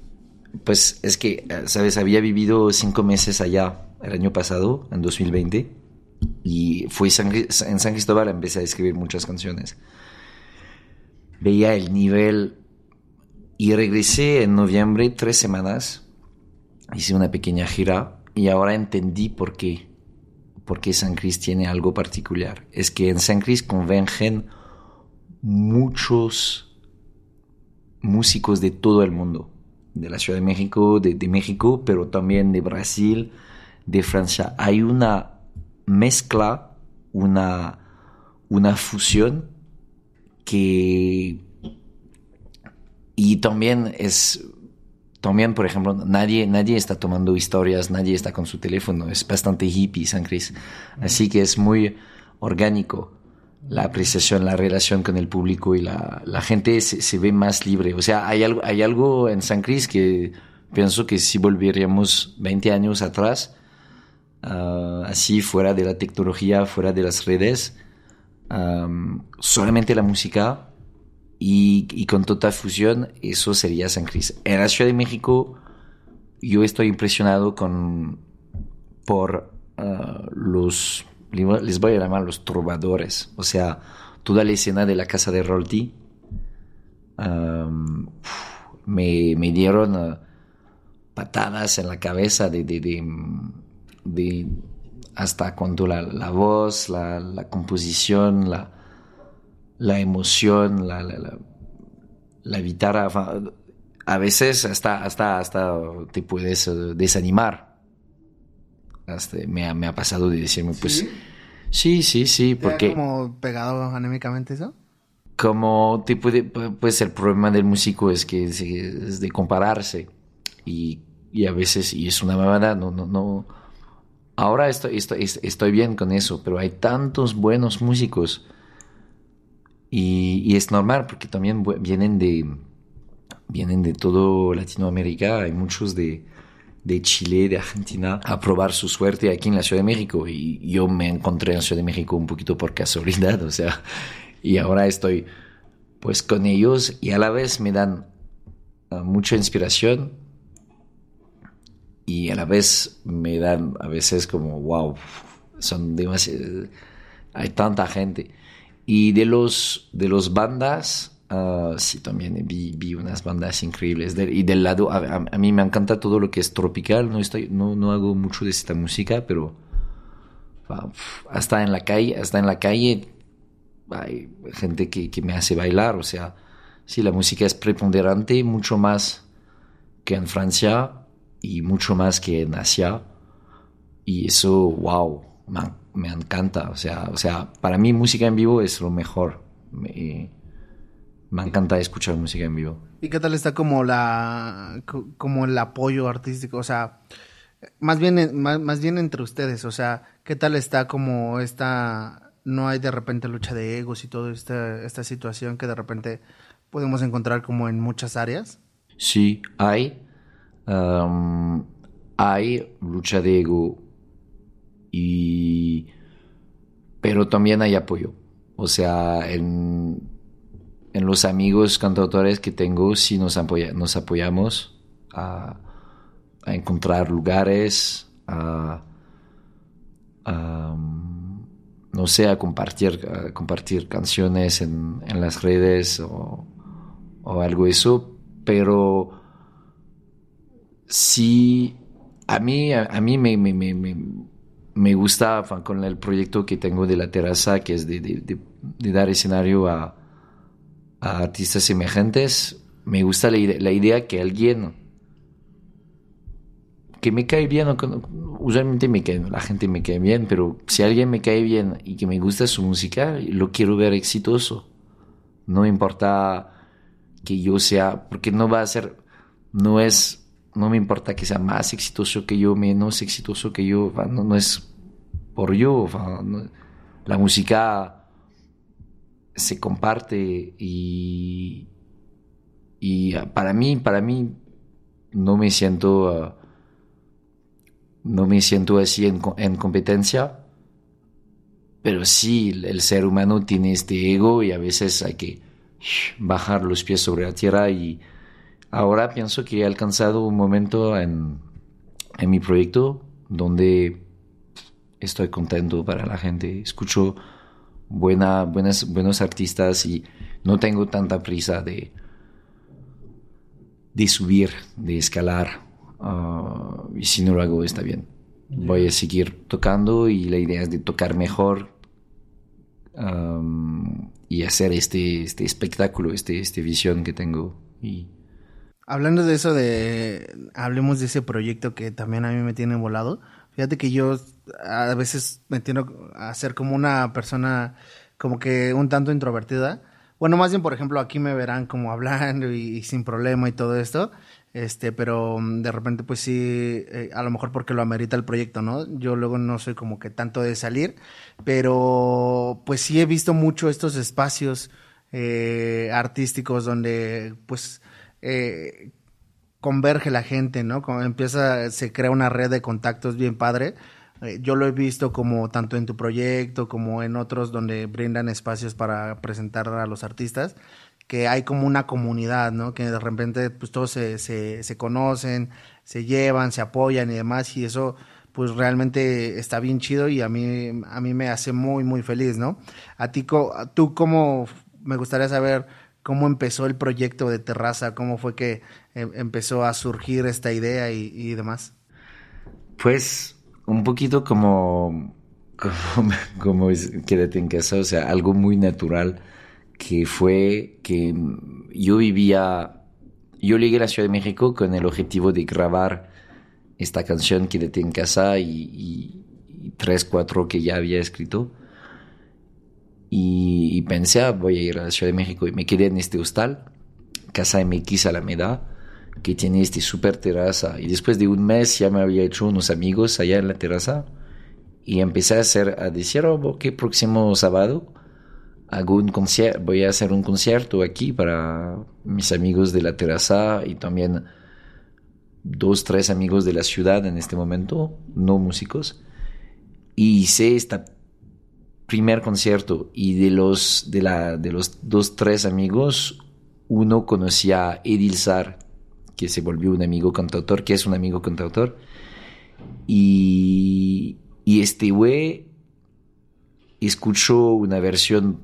[SPEAKER 3] pues es que, eh, sabes, había vivido cinco meses allá el año pasado, en 2020, y fui San en San Cristóbal, empecé a escribir muchas canciones. Veía el nivel y regresé en noviembre, tres semanas, hice una pequeña gira y ahora entendí por qué, por qué San Cris tiene algo particular. Es que en San Cris convergen muchos músicos de todo el mundo, de la Ciudad de México, de, de México, pero también de Brasil, de Francia. Hay una mezcla, una, una fusión que... Y también es... También, por ejemplo, nadie, nadie está tomando historias, nadie está con su teléfono. Es bastante hippie, San Cris. Así que es muy orgánico la apreciación, la relación con el público y la, la gente se, se ve más libre. O sea, hay algo, hay algo en San Cris que pienso que si volveríamos 20 años atrás, ah, así fuera de la tecnología, fuera de las redes, am, solamente la música y, y con total fusión, eso sería San Cris. En la Ciudad de México, yo estoy impresionado con por ah, los les voy a llamar los trovadores, o sea, toda la escena de la casa de Rolti um, me, me dieron uh, patadas en la cabeza de, de, de, hasta cuando la, la voz, la, composición, la, la emoción, la, la, guitarra, a veces hasta, hasta, hasta te puedes desanimar. Me, me ha pasado de decirme, pues, sí, sí, sí, porque...
[SPEAKER 1] como pegado anémicamente eso?
[SPEAKER 3] Como te puede, pues el problema del músico es que es de compararse y, y a veces, y es una mamada, no, no, no. Ahora estoy, estoy, estoy bien con eso, pero hay tantos buenos músicos y, y es normal porque también vienen de, vienen de todo Latinoamérica, hay muchos de, de Chile, de Argentina, a probar su suerte aquí en la Ciudad de México. Y yo me encontré en la Ciudad de México un poquito por casualidad, [laughs] o sea, y ahora estoy pues con ellos y a la vez me dan uh, mucha inspiración y a la vez me dan a veces como, wow, son demasiado, hay tanta gente. Y de los, de los bandas, Uh, sí, también vi, vi, unas bandas increíbles. Y del lado, a, mí me encanta todo lo que es tropical. No, estoy, no, no hago mucho de esta música, pero uh, hasta en la calle, hasta en la calle hay gente que, que, me hace bailar. O sea, sí, la música es preponderante, mucho más que en Francia y mucho más que en Asia. Y eso, wow, me, me encanta. O sea, o sea, para mí música en vivo es lo mejor. Me, me encanta escuchar música en vivo.
[SPEAKER 1] ¿Y qué tal está como la como el apoyo artístico? O sea, más bien más, más bien entre ustedes, o sea, ¿qué tal está como esta no hay de repente lucha de egos y toda esta esta situación que de repente podemos encontrar como en muchas áreas?
[SPEAKER 3] Sí, hay um, hay lucha de ego y pero también hay apoyo. O sea, en en los amigos cantautores que tengo sí nos, nos apoyamos a, a, encontrar lugares, a, a, no sé, a compartir, compartir canciones en, en las redes o, o, algo eso, pero sí, a mí, a, mí me, me, me, me, gusta con el proyecto que tengo de la terraza, que es de, de dar escenario a a artistas emergentes, me gusta la, la idea que alguien que me cae bien, usualmente me cae, la gente me cae bien, pero si alguien me cae bien y que me gusta su música, lo quiero ver exitoso. No importa que yo sea, porque no va a ser, no es, no me importa que sea más exitoso que yo, menos exitoso que yo, no, es por yo, la música se comparte y, y para mí, para mí no me siento, uh, no me siento así en, en, competencia, pero sí el ser humano tiene este ego y a veces hay que bajar los pies sobre la tierra y ahora pienso que he alcanzado un momento en, en mi proyecto donde estoy contento para la gente, escucho buena, buenas, buenos artistas y no tengo tanta prisa de, de subir, de escalar. Uh, y si no lo hago, está bien. Voy a seguir tocando y la idea es de tocar mejor um, y hacer este, este espectáculo, este, este visión que tengo. Y...
[SPEAKER 1] Hablando de eso, de hablemos de ese proyecto que también a mí me tiene volado. Fíjate que yo a veces me tiendo a ser como una persona como que un tanto introvertida. Bueno, más bien, por ejemplo, aquí me verán como hablando y, y sin problema y todo esto. Este, pero mm, de repente, pues sí, eh, a lo mejor porque lo amerita el proyecto, ¿no? Yo luego no soy como que tanto de salir, pero pues sí he visto mucho estos espacios eh, artísticos donde, pues, eh, converge la gente, ¿no? Como empieza, se crea una red de contactos bien padre. Eh, yo lo he visto como tanto en tu proyecto como en otros donde brindan espacios para presentar a los artistas, que hay como una comunidad, ¿no? Que de repente pues todos se, se, se conocen, se llevan, se apoyan y demás, y eso pues realmente está bien chido y a mí, a mí me hace muy, muy feliz, ¿no? A ti, tú cómo, me gustaría saber cómo empezó el proyecto de Terraza, cómo fue que eh, empezó a surgir esta idea y, demás.
[SPEAKER 3] Pues un poquito como, como, [laughs] como quédate en casa, o sea, algo muy natural que fue que yo vivía, yo llegué a la Ciudad de México con el objetivo de grabar esta canción Quédate en casa y tres, cuatro que ya había escrito. Y, y, pensé, ah, voy a ir a la Ciudad de México y me quedé en este hostal, Casa MX Alameda, que tiene este super terraza. Y después de un mes ya me había hecho unos amigos allá en la terraza y empecé a, hacer, a decir, oh, ok, próximo sábado hago un voy a hacer un concierto aquí para mis amigos de la terraza y también dos, tres amigos de la ciudad en este momento, no músicos. Y hice este primer concierto y de los, de, la, de los dos, tres amigos, uno conocía a Edil que se volvió un amigo cantautor, que es un amigo cantautor. Y, y este güey escuchó una versión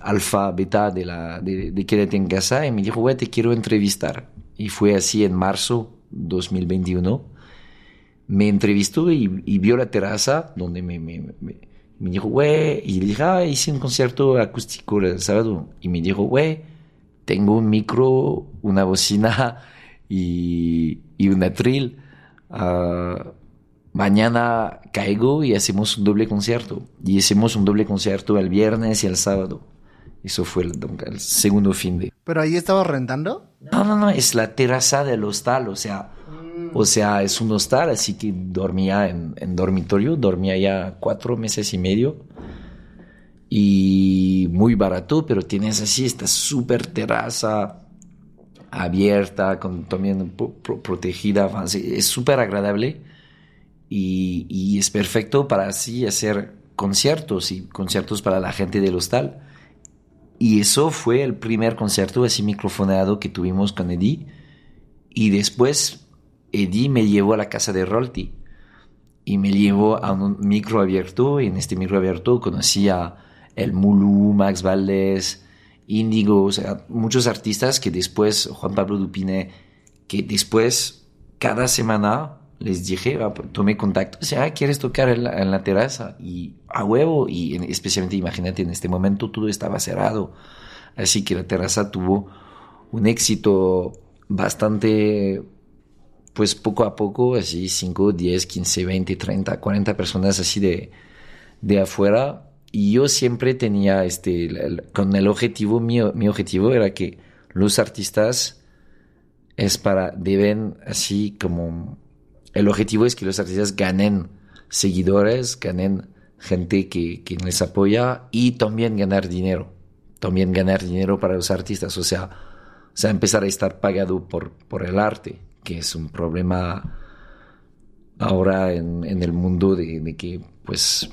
[SPEAKER 3] alfa, beta de, la, de, de Quédate en casa y me dijo, güey, te quiero entrevistar. Y fue así en marzo 2021. Me entrevistó y, vio la terraza donde me, me dijo, güey, y le dije, ah, hice un concierto acústico el sábado. Y me dijo, güey, tengo un micro, una bocina [laughs] y, y una trill. Uh, mañana caigo y hacemos un doble concierto. Y hacemos un doble concierto el viernes y el sábado. Eso fue el, el segundo fin de.
[SPEAKER 1] ¿Pero ahí estabas rentando?
[SPEAKER 3] No, no, no, es la terraza del hostal, o sea. O sea, es un hostal, así que dormía en, en dormitorio, dormía ya cuatro meses y medio. Y muy barato, pero tienes así esta súper terraza abierta, con, también pro, protegida, es súper agradable y, y, es perfecto para así hacer conciertos y conciertos para la gente del hostal. Y eso fue el primer concierto así microfoneado que tuvimos con Eddie. Y después Eddie me llevó a la casa de Rolti y me llevó a un micro abierto y en este micro abierto conocí a El Mulu, Max Valdés, Índigo, o sea, muchos artistas que después, Juan Pablo Dupine, que después cada semana les dije, ah, pues, tomé contacto, o sea, ¿quieres tocar en la, en la, terraza? Y a huevo, y en, especialmente imagínate, en este momento todo estaba cerrado, así que la terraza tuvo un éxito bastante, pues poco a poco, así 5, 10, 15, 20, 30, 40 personas así de, de afuera. Y yo siempre tenía este, con el objetivo, mi, mi objetivo era que los artistas es para, deben así como el objetivo es que los artistas ganen seguidores, ganen gente que, que, les apoya y también ganar dinero. También ganar dinero para los artistas, o sea, o sea empezar a estar pagado por, por el arte, que es un problema ahora en, en el mundo de, que pues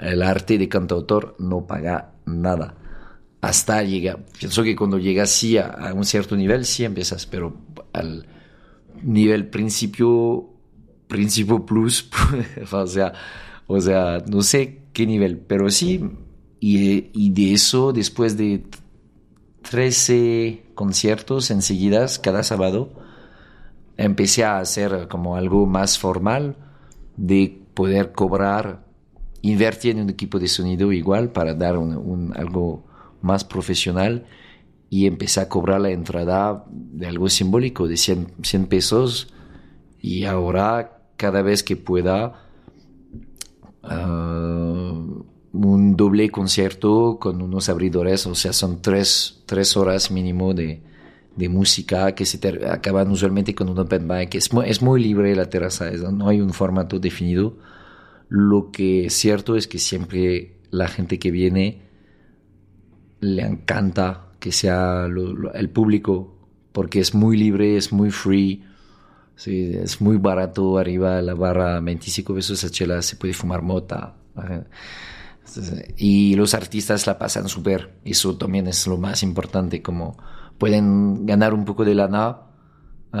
[SPEAKER 3] el arte de cantautor no paga nada. Hasta llega, pienso que cuando llegas sí a, un cierto nivel sí empiezas, pero al nivel principio, principio plus, [laughs] o sea, o sea, no sé qué nivel, pero sí, y, de eso, después de 13 conciertos enseguidas cada sábado, empecé a hacer como algo más formal de poder cobrar, invertir en un equipo de sonido igual para dar un, un, algo más profesional y empecé a cobrar la entrada de algo simbólico, de 100, 100 pesos, y ahora cada vez que pueda uh, un doble concierto con unos abridores, o sea, son tres, tres horas mínimo de, de música que se acaban usualmente con un open mic. Es muy, es muy libre la terraza, no hay un formato definido. Lo que es cierto es que siempre la gente que viene le encanta que sea lo, lo, el público, porque es muy libre, es muy free, sí, es muy barato, arriba la barra 25 pesos a chela, se puede fumar mota. Y los artistas la pasan súper, eso también es lo más importante, como pueden ganar un poco de lana, uh,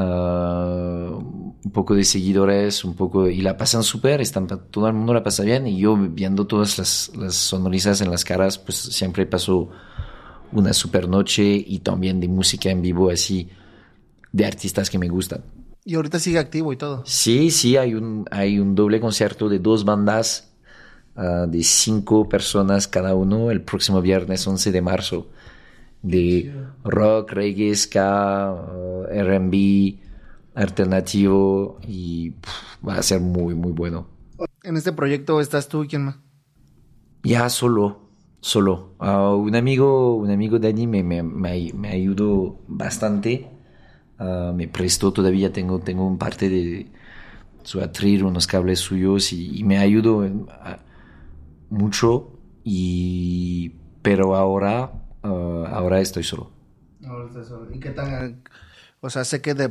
[SPEAKER 3] un poco de seguidores, un poco, y la pasan súper, están, todo el mundo la pasa bien, y yo viendo todas las, las sonrisas en las caras, pues siempre paso una super noche y también de música en vivo así de artistas que me gustan.
[SPEAKER 1] Y ahorita sigue activo y todo.
[SPEAKER 3] Sí, sí, hay un, hay un doble concierto de dos bandas uh, de cinco personas cada uno el próximo viernes 11 de marzo de rock, reggae, ska, uh, R&B, alternativo y pff, va a ser muy, muy bueno.
[SPEAKER 1] En este proyecto estás tú y quién más?
[SPEAKER 3] Ya solo, solo. Uh, un amigo, un amigo Dani me, me, me, me ayudó bastante. Uh, me prestó todavía, tengo, tengo un parte de su atril, unos cables suyos y, y me ayudó mucho. Y, pero ahora, uh, ahora estoy solo.
[SPEAKER 1] Ahora estoy solo. ¿Y qué tal? O sea, sé que de,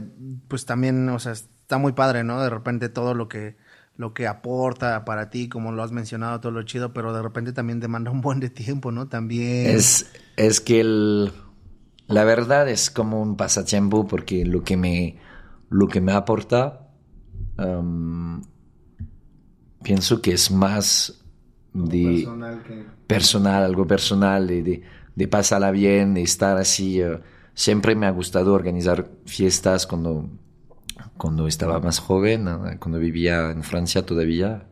[SPEAKER 1] pues también, o sea, está muy padre, ¿no? De repente todo lo que lo que aporta para ti, como lo has mencionado, todo lo chido, pero de repente también demanda un buen de tiempo, ¿no? También.
[SPEAKER 3] Es, es que el, la verdad es como un pasatiempo porque lo que me, lo que me aporta, um, pienso que es más de
[SPEAKER 1] personal, que...
[SPEAKER 3] personal algo personal, de, de, de, pasarla bien, de estar así. Uh, siempre me ha gustado organizar fiestas cuando cuando estaba más joven, cuando vivía en Francia todavía.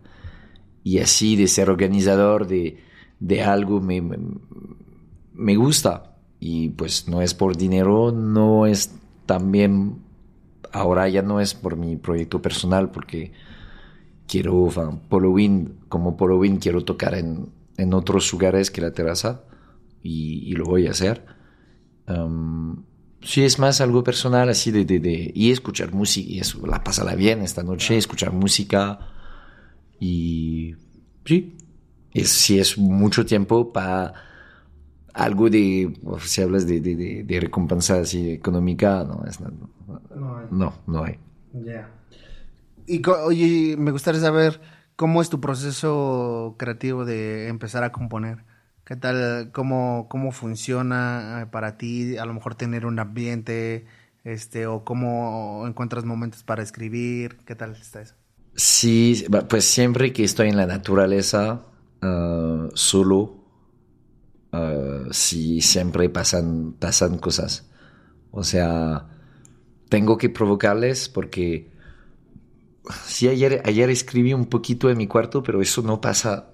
[SPEAKER 3] Y así de ser organizador de, de algo me, me, gusta. Y pues no es por dinero, no es también, ahora ya no es por mi proyecto personal, porque quiero, Polowin, como Polowin quiero tocar en, en otros lugares que la terraza y, y lo voy a hacer. Um, sí es más algo personal, así de, de, de y escuchar música, y eso, la pasarla bien esta noche, escuchar música, y sí, es, sí es mucho tiempo para algo de, si hablas de, de, de, recompensa así económica, no, es, no,
[SPEAKER 1] no hay.
[SPEAKER 3] No, no hay.
[SPEAKER 1] Ya. Yeah. Y oye, me gustaría saber cómo es tu proceso creativo de empezar a componer. ¿Qué tal? ¿Cómo, cómo funciona para ti? A lo mejor tener un ambiente, este, o cómo encuentras momentos para escribir. ¿Qué tal está eso?
[SPEAKER 3] Sí, pues siempre que estoy en la naturaleza, solo, uh, sí, siempre pasan, pasan cosas. O sea, tengo que provocarles porque sí, ayer, ayer escribí un poquito en mi cuarto, pero eso no pasa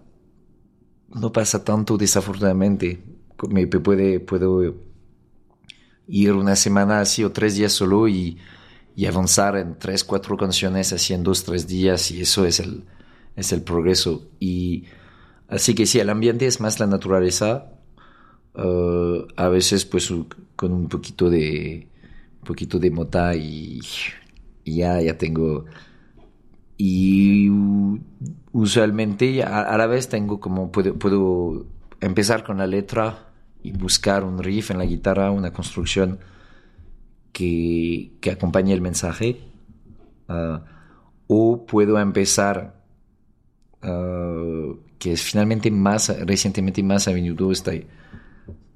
[SPEAKER 3] no pasa tanto desafortunadamente. Me puede, puedo ir una semana así o tres días solo y, y, avanzar en tres, cuatro canciones en dos, tres días y eso es el, es el progreso. Y así que sí, el ambiente es más la naturaleza. Uh, a veces pues con un poquito de un poquito de mota y, y ya, ya tengo y usualmente a, la vez tengo como puedo, puedo empezar con la letra y buscar un riff en la guitarra, una construcción que, que acompañe el mensaje. Uh, o puedo empezar, uh, que es finalmente más, recientemente más a menudo estoy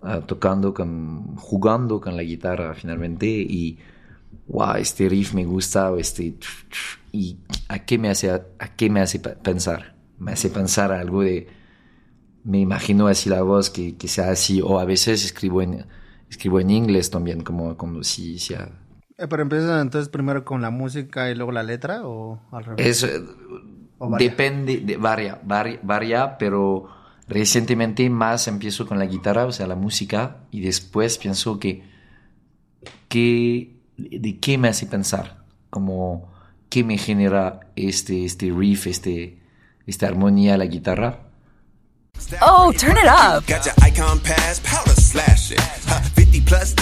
[SPEAKER 3] uh, tocando, con, jugando con la guitarra finalmente y wow, este riff me gusta, este, y a qué me hace, a, a qué me hace pensar, me hace pensar a algo de, me imagino así la voz que, que sea así, o a veces escribo en, escribo en inglés también, como, como si sea...
[SPEAKER 1] Eh, pero empiezas entonces primero con la música y luego la letra, o al revés?
[SPEAKER 3] Es, ¿O depende, de, varia, varia, varia, pero recientemente más empiezo con la guitarra, o sea, la música, y después pienso que, que de qué me hace pensar, como qué me genera este, este riff, este, esta armonía la guitarra.
[SPEAKER 4] Oh, turn it up.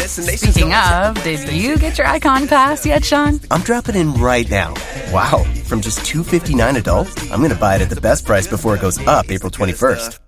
[SPEAKER 4] Speaking of, did you get your icon pass yet, Sean?
[SPEAKER 6] I'm dropping in right now. Wow, from just 259 adult, I'm going to buy it at the best price before it goes up April 21st.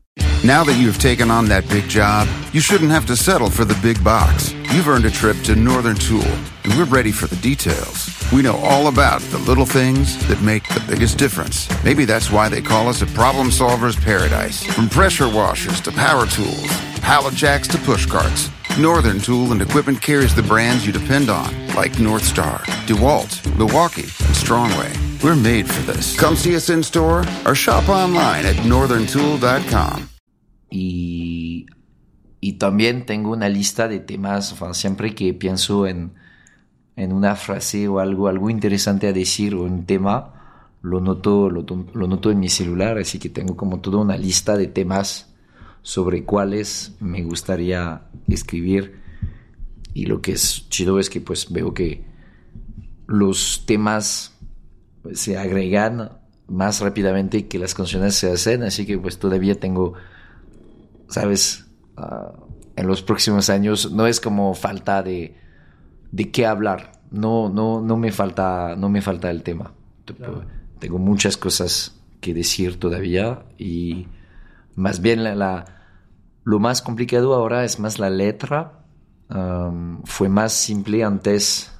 [SPEAKER 7] Now that you've taken on that big job, you shouldn't have to settle for the big box. You've earned a trip to Northern Tool, and we're ready for the details. We know all about the little things that make the biggest difference. Maybe that's why they call us a problem solver's paradise. From pressure washers to power tools, pallet jacks to push carts, Northern Tool and Equipment carries the brands you depend on, like North Star, DeWalt, Milwaukee, and Strongway. We're made for this. Come see us in store or shop online at northerntool.com.
[SPEAKER 3] Y y también tengo una lista de temas, enfin, siempre que pienso en, en una frase o algo, algo interesante a decir o un tema, lo noto, lo, lo noto en mi celular, así que tengo como toda una lista de temas sobre cuáles me gustaría escribir. Y lo que es chido es que pues veo que los temas se agregan más rápidamente que las canciones se hacen, así que pues todavía tengo, sabes, Ah, en los próximos años no es como falta de, de qué hablar, no, no, no, me falta, no me falta el tema. Tengo muchas cosas que decir todavía y más bien la, lo más complicado ahora es más la letra. fue más simple antes,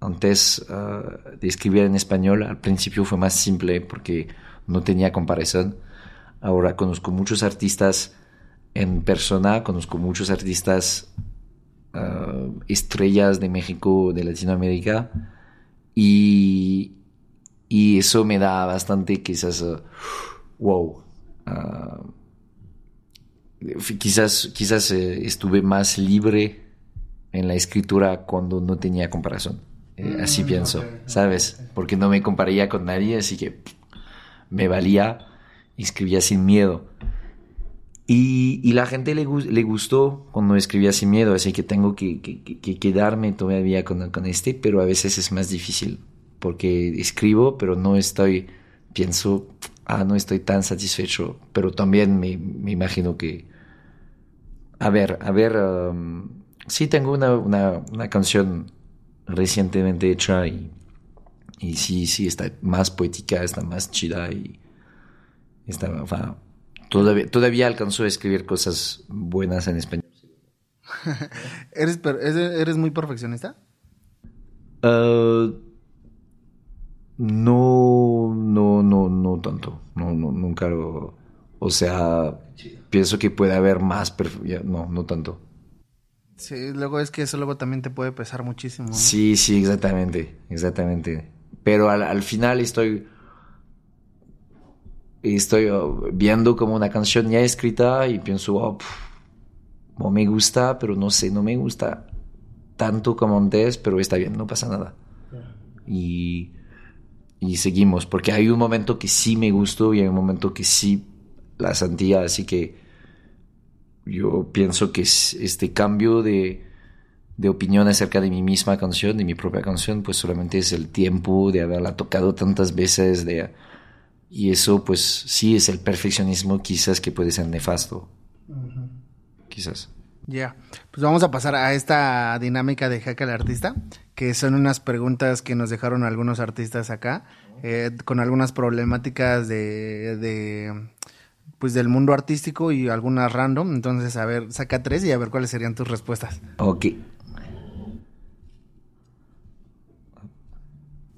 [SPEAKER 3] antes ah, de escribir en español. Al principio fue más simple porque no tenía comparación. Ahora conozco muchos artistas en persona, conozco muchos artistas ah, estrellas de México, de Latinoamérica, y, y eso me da bastante quizás, ah, wow, ah, quizás, quizás eh, estuve más libre en la escritura cuando no tenía comparación. Eh, así mm, pienso, ¿sabes? Porque no me compararía con nadie, así que me valía y escribía sin miedo. Y, la gente le, le, gustó cuando escribía sin miedo, así que tengo que, quedarme todavía con, con, este, pero a veces es más difícil, porque escribo, pero no estoy, pienso, ah, no estoy tan satisfecho, pero también me, me imagino que, a ver, a ver, um, sí tengo una, una, una, canción recientemente hecha y, y sí, sí, está más poética, está más chida y está, Todavía, todavía alcanzó a escribir cosas buenas en español. [laughs]
[SPEAKER 1] ¿Eres, ¿Eres muy perfeccionista?
[SPEAKER 3] Uh, no, no, no, no tanto. No, no, nunca lo. O sea, pienso que puede haber más. No, no tanto.
[SPEAKER 1] Sí, luego es que eso luego también te puede pesar muchísimo.
[SPEAKER 3] Sí, sí, exactamente, exactamente. Pero al, al final estoy y estoy oh, viendo como una canción ya escrita y pienso, oh, no me gusta, pero no sé, no me gusta tanto como antes, pero está bien, no pasa nada. Y, y seguimos, porque hay un momento que sí me gustó y hay un momento que sí la sentía, así que yo pienso que este cambio de, de opinión acerca de mi misma canción, de mi propia canción, pues solamente es el tiempo de haberla tocado tantas veces, de y eso, pues sí es el perfeccionismo quizás que puede ser nefasto. Quizás.
[SPEAKER 1] Ya, pues vamos a pasar a esta dinámica de Hack al Artista, que son unas preguntas que nos dejaron algunos artistas acá, eh, con algunas problemáticas de, de, pues del mundo artístico y algunas random. Entonces, a ver, saca tres y a ver cuáles serían tus respuestas.
[SPEAKER 3] Ok.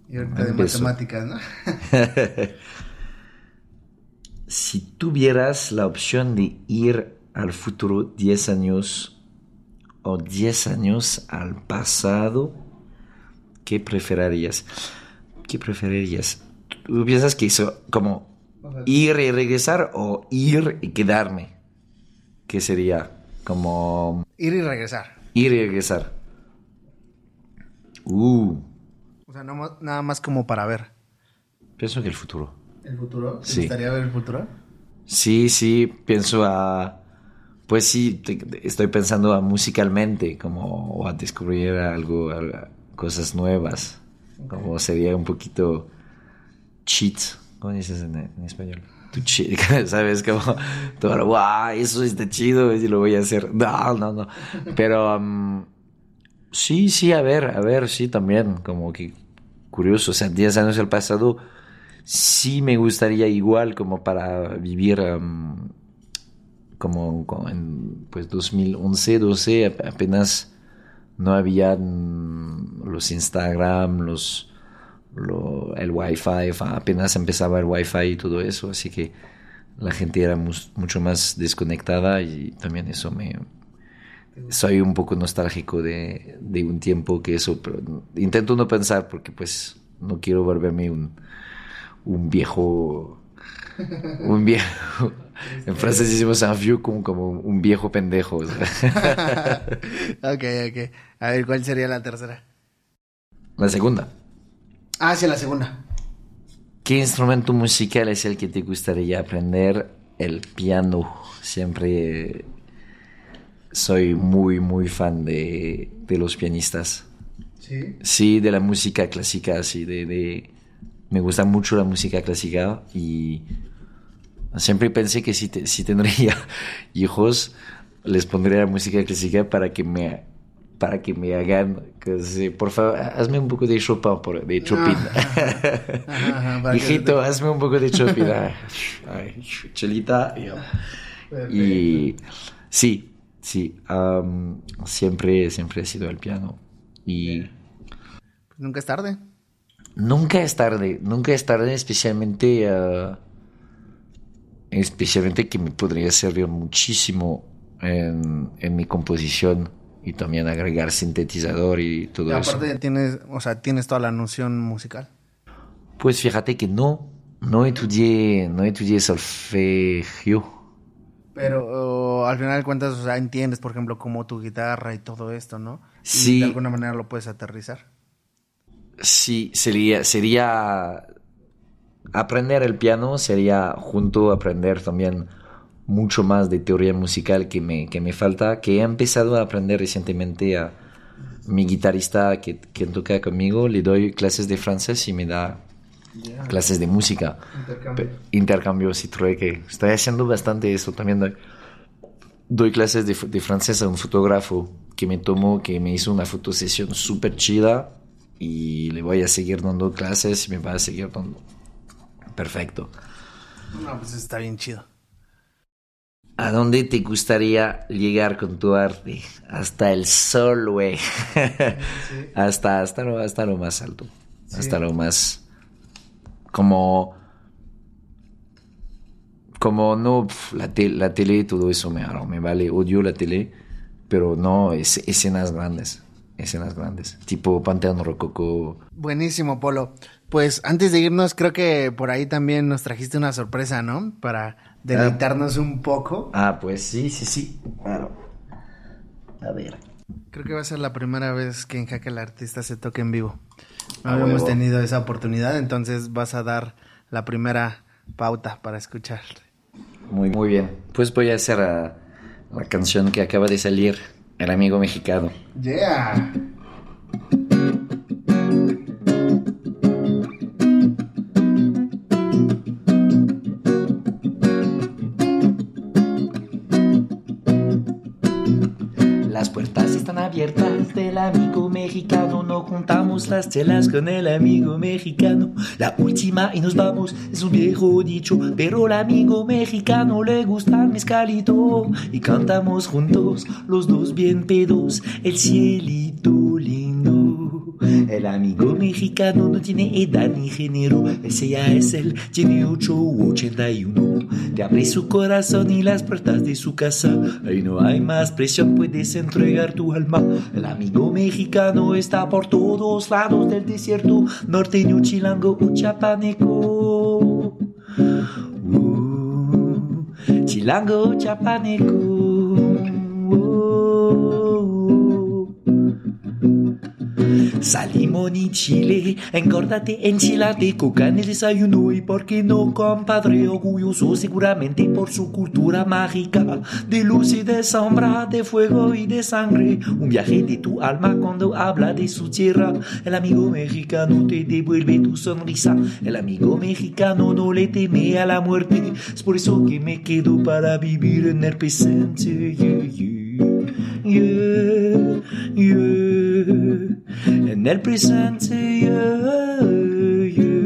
[SPEAKER 1] Y ahorita de matemáticas, ¿no? [laughs]
[SPEAKER 3] si tuvieras la opción de ir al futuro 10 años o 10 años al pasado, ¿qué preferirías? ¿Qué preferirías? ¿Tú piensas que eso, como ir y regresar o ir y quedarme? ¿Qué sería? Como...
[SPEAKER 1] Ir y regresar.
[SPEAKER 3] Ir y regresar. Uh.
[SPEAKER 1] O sea, nada más como para ver.
[SPEAKER 3] Pienso que el futuro.
[SPEAKER 1] ¿El futuro? ¿Te gustaría ver el futuro?
[SPEAKER 3] Sí, sí, pienso a... Pues sí, estoy pensando a musicalmente, como a descubrir algo, cosas nuevas. Como sería un poquito cheat, ¿cómo dices en, español? Tu cheat, [laughs] ¿sabes? Como todo, wow, eso está chido y lo voy a hacer. No, no, no. Pero um, sí, sí, a ver, a ver, sí, también, como que curioso. O sea, 10 años del pasado sí me gustaría igual como para vivir como, en pues 2011, 12 apenas no había los Instagram, los el Wi-Fi, apenas empezaba el Wi-Fi y todo eso, así que la gente era mucho más desconectada y también eso me soy un poco nostálgico de, de un tiempo que eso, pero intento no pensar porque pues no quiero volverme un un viejo, un viejo, [laughs] En francés decimos un vieux como, como un viejo pendejo. [laughs]
[SPEAKER 1] ok, ok. A ver, ¿cuál sería la tercera?
[SPEAKER 3] La segunda.
[SPEAKER 1] Ah, sí, la segunda.
[SPEAKER 3] ¿Qué instrumento musical es el que te gustaría aprender? El piano. Siempre soy muy, muy fan de, de los pianistas.
[SPEAKER 1] Sí.
[SPEAKER 3] Sí, de la música clásica, sí, de, de- Me gusta mucho la música clásica y siempre pensé que si, te- si tendría [laughs] hijos, les pondría la música clásica para que me, para que me hagan, que sí, por favor, hazme un poco de Chopin, por- de Chopin.
[SPEAKER 1] Ajá, ajá,
[SPEAKER 3] Hijito,
[SPEAKER 1] te-
[SPEAKER 3] hazme un poco de Chopin. [laughs] Ay, chelita. Y sí, sí, siempre, siempre he sido el piano. Y
[SPEAKER 1] Nunca es tarde.
[SPEAKER 3] Nunca es tarde, nunca es tarde, especialmente, ah, especialmente que me podría servir muchísimo en, en mi composición y también agregar sintetizador y todo
[SPEAKER 1] Y
[SPEAKER 3] eso.
[SPEAKER 1] aparte tienes, o sea, tienes toda la noción musical.
[SPEAKER 3] Pues fíjate que no, no estudié, no estudié solfegio.
[SPEAKER 1] Pero o, al final de cuentas, o sea, entiendes, por ejemplo, como tu guitarra y todo esto, ¿no? Y
[SPEAKER 3] Sí.
[SPEAKER 1] de alguna manera lo puedes aterrizar.
[SPEAKER 3] Sí, sería, sería aprender el piano, sería junto aprender también mucho más de teoría musical que me, que me falta, que he empezado a aprender recientemente a mi guitarrista que, que toca conmigo, le doy clases de francés y me da clases de música.
[SPEAKER 1] Intercambio.
[SPEAKER 3] Pe- Intercambio, sí, trueque. Estoy haciendo bastante eso. También doy, doy clases de, de francés a un fotógrafo que me tomó, que me hizo una fotosesión súper chida y le voy a seguir dando clases y me va a seguir dando. Perfecto.
[SPEAKER 1] No, pues está bien chido.
[SPEAKER 3] ¿A dónde te gustaría llegar con tu arte? Hasta el sol, güey. [laughs] hasta, hasta, lo, hasta lo más alto. Hasta lo más... Como... Como no, pf, la, te- la tele, todo eso me, me vale, odio la tele, pero no, es, escenas grandes, escenas grandes, tipo Panteón Rococo.
[SPEAKER 1] Buenísimo, Polo. Pues antes de irnos, creo que por ahí también nos trajiste una sorpresa, ¿no? Para deleitarnos un poco.
[SPEAKER 3] Ah, pues sí, sí, sí, claro. A ver.
[SPEAKER 1] Creo que va a ser la primera vez que en Jaque el Artista se toque en vivo. No
[SPEAKER 3] A
[SPEAKER 1] habíamos
[SPEAKER 3] huevo.
[SPEAKER 1] tenido esa oportunidad, entonces vas a dar la primera pauta para escuchar.
[SPEAKER 3] Muy, muy bien. Pues voy a hacer ah, la canción que acaba de salir, El amigo mexicano.
[SPEAKER 1] Yeah.
[SPEAKER 3] Abiertas del amigo mexicano. No juntamos las chelas con el amigo mexicano. La última y nos vamos es un viejo dicho. Pero al amigo mexicano le gusta el mezcalito. Y cantamos juntos, los dos bien pedos. El cielito lindo. El amigo mexicano no tiene edad ni género. Ese ya es él, tiene 8 u 81. Te abre su corazón y las puertas de su casa. Ahí no hay más presión, puedes entregar tu alma. El amigo mexicano está por todos lados del desierto. Norteño, chilango o chapaneco. Uh, chilango chapaneco. Salimos en Chile, engórdate, enchilate, coca en el desayuno y por qué no, compadre, orgulloso seguramente por su cultura mágica, de luz y de sombra, de fuego y de sangre, un viaje de tu alma cuando habla de su tierra, el amigo mexicano te devuelve tu sonrisa, el amigo mexicano no le teme a la muerte, es por eso que me quedo para vivir en el presente. yeah, yeah, yeah, yeah. En el presente, yeah, yeah.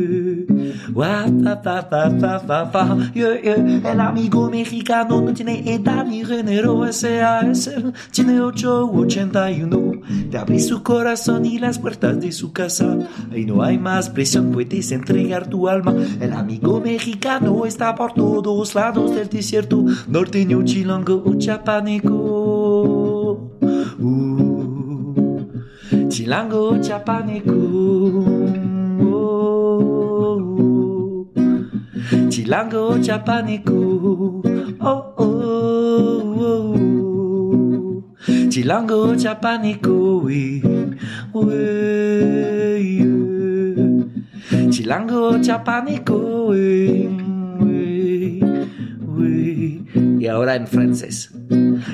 [SPEAKER 3] Wa, pa, pa, pa, pa, pa, pa, yeah, yeah. El amigo mexicano no tiene edad ni género, ese es él, tiene 8 u 81. Te abre su corazón y las puertas de su casa. Ahí no hay más presión, puedes entregar tu alma. El amigo mexicano está por todos lados del desierto, norteño, chilango o chapaneco. Uh, Chilango ucapaniku Chilango oh. Cilango ucapaniku oh, oh, oh. Cilango ucapaniku we, we, yeah. Cilango ucapaniku we, we, we. Y ya, ahora en francés.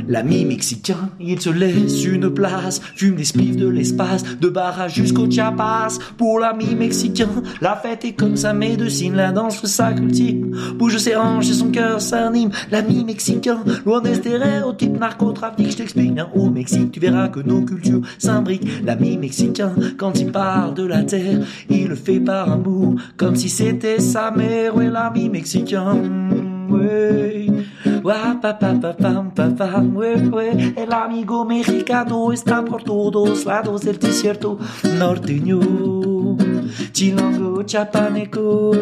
[SPEAKER 3] L'ami mexicain, il se laisse une place, fume des spliffs de l'espace, de barrage jusqu'au Chiapas. Pour l'ami mexicain, la fête est comme sa médecine, la danse sa cultive. Bouge ses hanches et son cœur s'anime. L'ami mexicain, loin des stéréotypes narcotrafic, je t'explique bien au Mexique, tu verras que nos cultures s'imbriquent. L'ami mexicain, quand il parle de la terre, il le fait par amour, comme si c'était sa mère. Ouais, l'ami mexicain, ouais. El amigo mexicano está por todos lados del desierto norteño. Chilango chapaneco.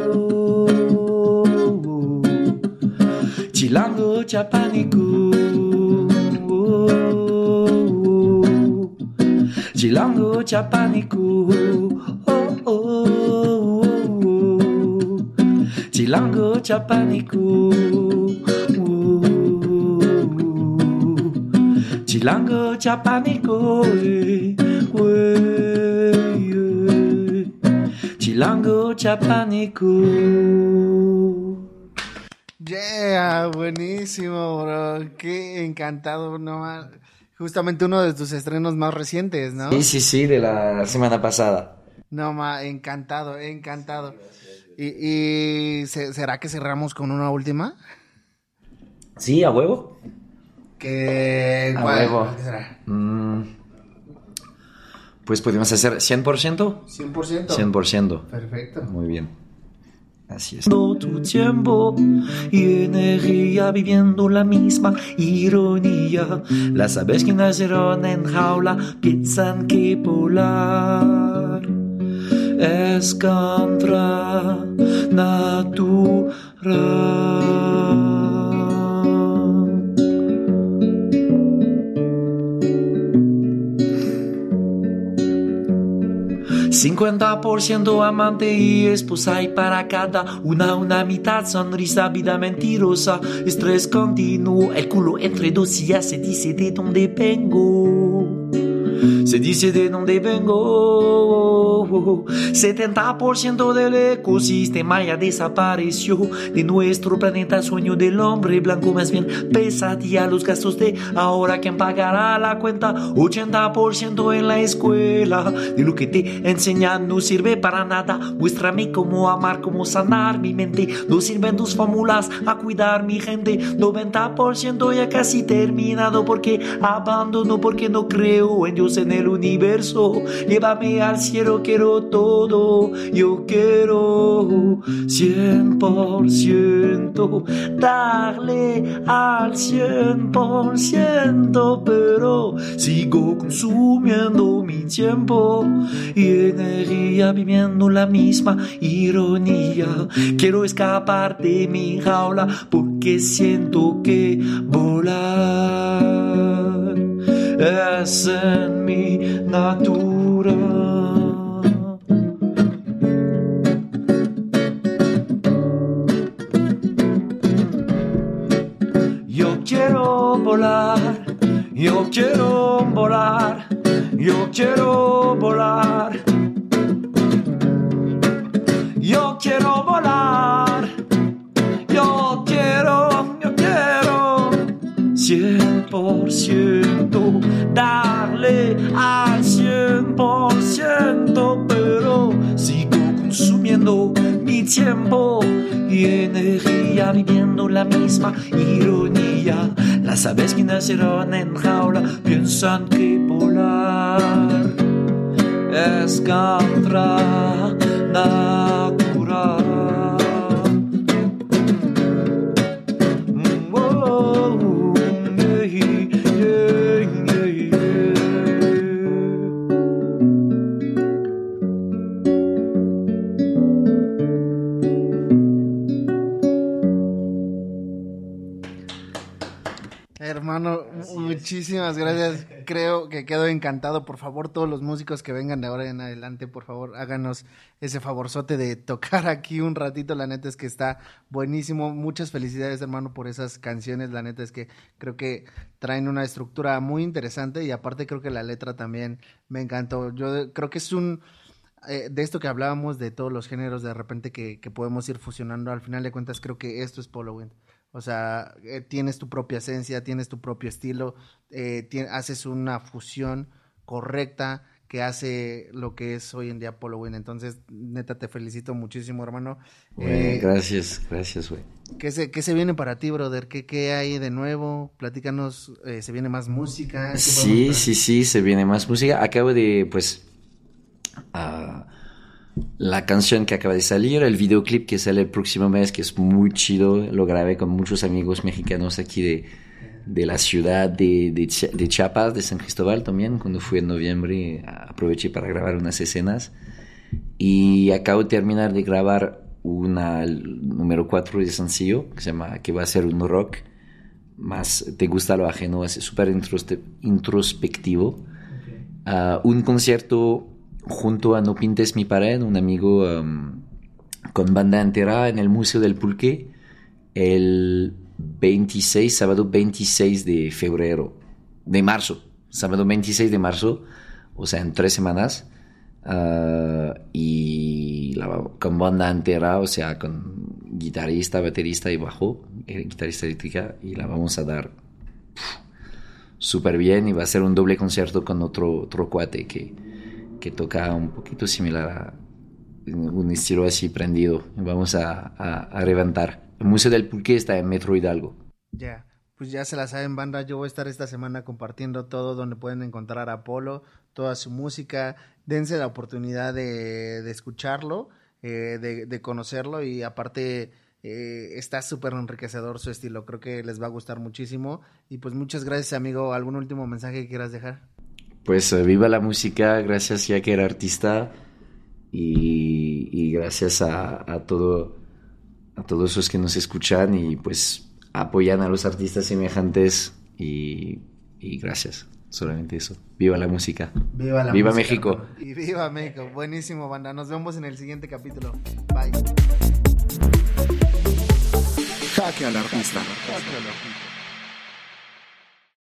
[SPEAKER 3] Chilango chapaneco. Chilango chapaneco. Oh, oh, oh. Chilango chapanico. Chilango chapanico. eh, eh. Chilango chapanico.
[SPEAKER 1] Yeah, buenísimo, bro. Qué encantado, no Justamente uno de tus estrenos más recientes, ¿no?
[SPEAKER 3] Sí, sí, sí, de la semana pasada.
[SPEAKER 1] No, ma, encantado, encantado. ¿Y, y se- será que cerramos con una última?
[SPEAKER 3] Sí, a huevo.
[SPEAKER 1] Que...
[SPEAKER 3] A
[SPEAKER 1] ¿cuál-
[SPEAKER 3] huevo.
[SPEAKER 1] cuál será?
[SPEAKER 3] Mm, Pues podemos hacer 100%.
[SPEAKER 1] 100%.
[SPEAKER 3] 100%.
[SPEAKER 1] Perfecto.
[SPEAKER 3] Muy bien. Así es. Tu tiempo y energía viviendo la misma ironía. Las aves que nacieron en jaula piensan que volar es contra natural. 50% amante y esposa y para cada una una mitad sonrisa, vida mentirosa, estrés continuo, el culo entre dos sillas se dice de dónde vengo. Se dice de dónde vengo. 70% del ecosistema ya desapareció de nuestro planeta. Sueño del hombre blanco, más bien pesadilla. Los gastos de ahora, ¿quién pagará la cuenta? 80% en la escuela. De lo que te enseñan no sirve para nada. Muéstrame cómo amar, cómo sanar mi mente. No sirven tus fórmulas a cuidar mi gente. 90% ya casi terminado porque abandono, porque no creo en Dios en el universo. Llévame al cielo, quiero todo. Yo quiero 100% darle al 100%, pero sigo consumiendo mi tiempo y energía viviendo la misma ironía. Quiero escapar de mi jaula porque siento que volar es en mi natura. Yo quiero volar, yo quiero volar, yo quiero volar. Yo quiero volar, 100% darle al 100%, pero sigo consumiendo mi tiempo y energía viviendo la misma ironía. Las aves que nacieron en jaula piensan que volar es contra.
[SPEAKER 1] Muchísimas gracias. Creo que quedo encantado. Por favor, todos los músicos que vengan de ahora en adelante, por favor, háganos ese favorzote de tocar aquí un ratito. La neta es que está buenísimo. Muchas felicidades, hermano, por esas canciones. La neta es que creo que traen una estructura muy interesante y aparte creo que la letra también me encantó. Yo creo que es un... eh, de esto que hablábamos, de todos los géneros de repente que, que podemos ir fusionando, al final de cuentas creo que esto es Polo Wind. O sea, eh, tienes tu propia esencia, tienes tu propio estilo, eh, haces una fusión correcta que hace lo que es hoy en día Polo Wind. Entonces, neta, te felicito muchísimo, hermano.
[SPEAKER 3] Bueno,
[SPEAKER 1] Eh,
[SPEAKER 3] gracias, gracias, güey.
[SPEAKER 1] ¿qué, se, ¿Qué se viene para ti, brother? ¿Qué, qué hay de nuevo? Platícanos, eh, ¿se viene más música? ¿Qué
[SPEAKER 3] Sí, sí, sí, se viene más música. Acabo de, pues, ah, la canción que acaba de salir, el videoclip que sale el próximo mes, que es muy chido, lo grabé con muchos amigos mexicanos aquí de, de la ciudad de, de, de Chiapas, de San Cristóbal también, cuando fui en noviembre, aproveché para grabar unas escenas. Y acabo de terminar de grabar una el número 4 de sencillo, que se llama, que va a ser un rock, más te gusta lo ajeno, es súper introspe- introspectivo. Ah, un concierto junto a No Pintes Mi Pared, un amigo am, con banda entera en el Museo del Pulque, el 26, sábado 26 de febrero, de marzo, sábado 26 de marzo, o sea, en tres semanas. Ah, y la- con banda entera, o sea, con guitarrista, baterista y bajo, eh, guitarrista eléctrica, y la vamos a dar súper bien y va a ser un doble concierto con otro, otro cuate que, que toca un poquito similar a un estilo así prendido. Vamos a, a, reventar. El Museo del Pulque está en Metro Hidalgo.
[SPEAKER 1] Ya, pues ya se la saben, banda. Yo voy a estar esta semana compartiendo todo donde pueden encontrar a Polo, toda su música. Dense la oportunidad de, de escucharlo, eh, de, de conocerlo y aparte eh, está súper enriquecedor su estilo. Creo que les va a gustar muchísimo. Y pues muchas gracias, amigo. ¿Algún último mensaje que quieras dejar?
[SPEAKER 3] Pues eh, viva la música, gracias ya que era artista y, y gracias a, a todo a todos los que nos escuchan y pues apoyan a los artistas semejantes y, y gracias, solamente eso. Viva la música.
[SPEAKER 1] Viva la
[SPEAKER 3] Viva
[SPEAKER 1] música,
[SPEAKER 3] México.
[SPEAKER 1] Y viva México. Buenísimo, banda. Nos vemos en el siguiente capítulo. Bye.
[SPEAKER 2] Jaque al artista.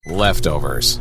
[SPEAKER 8] Leftovers.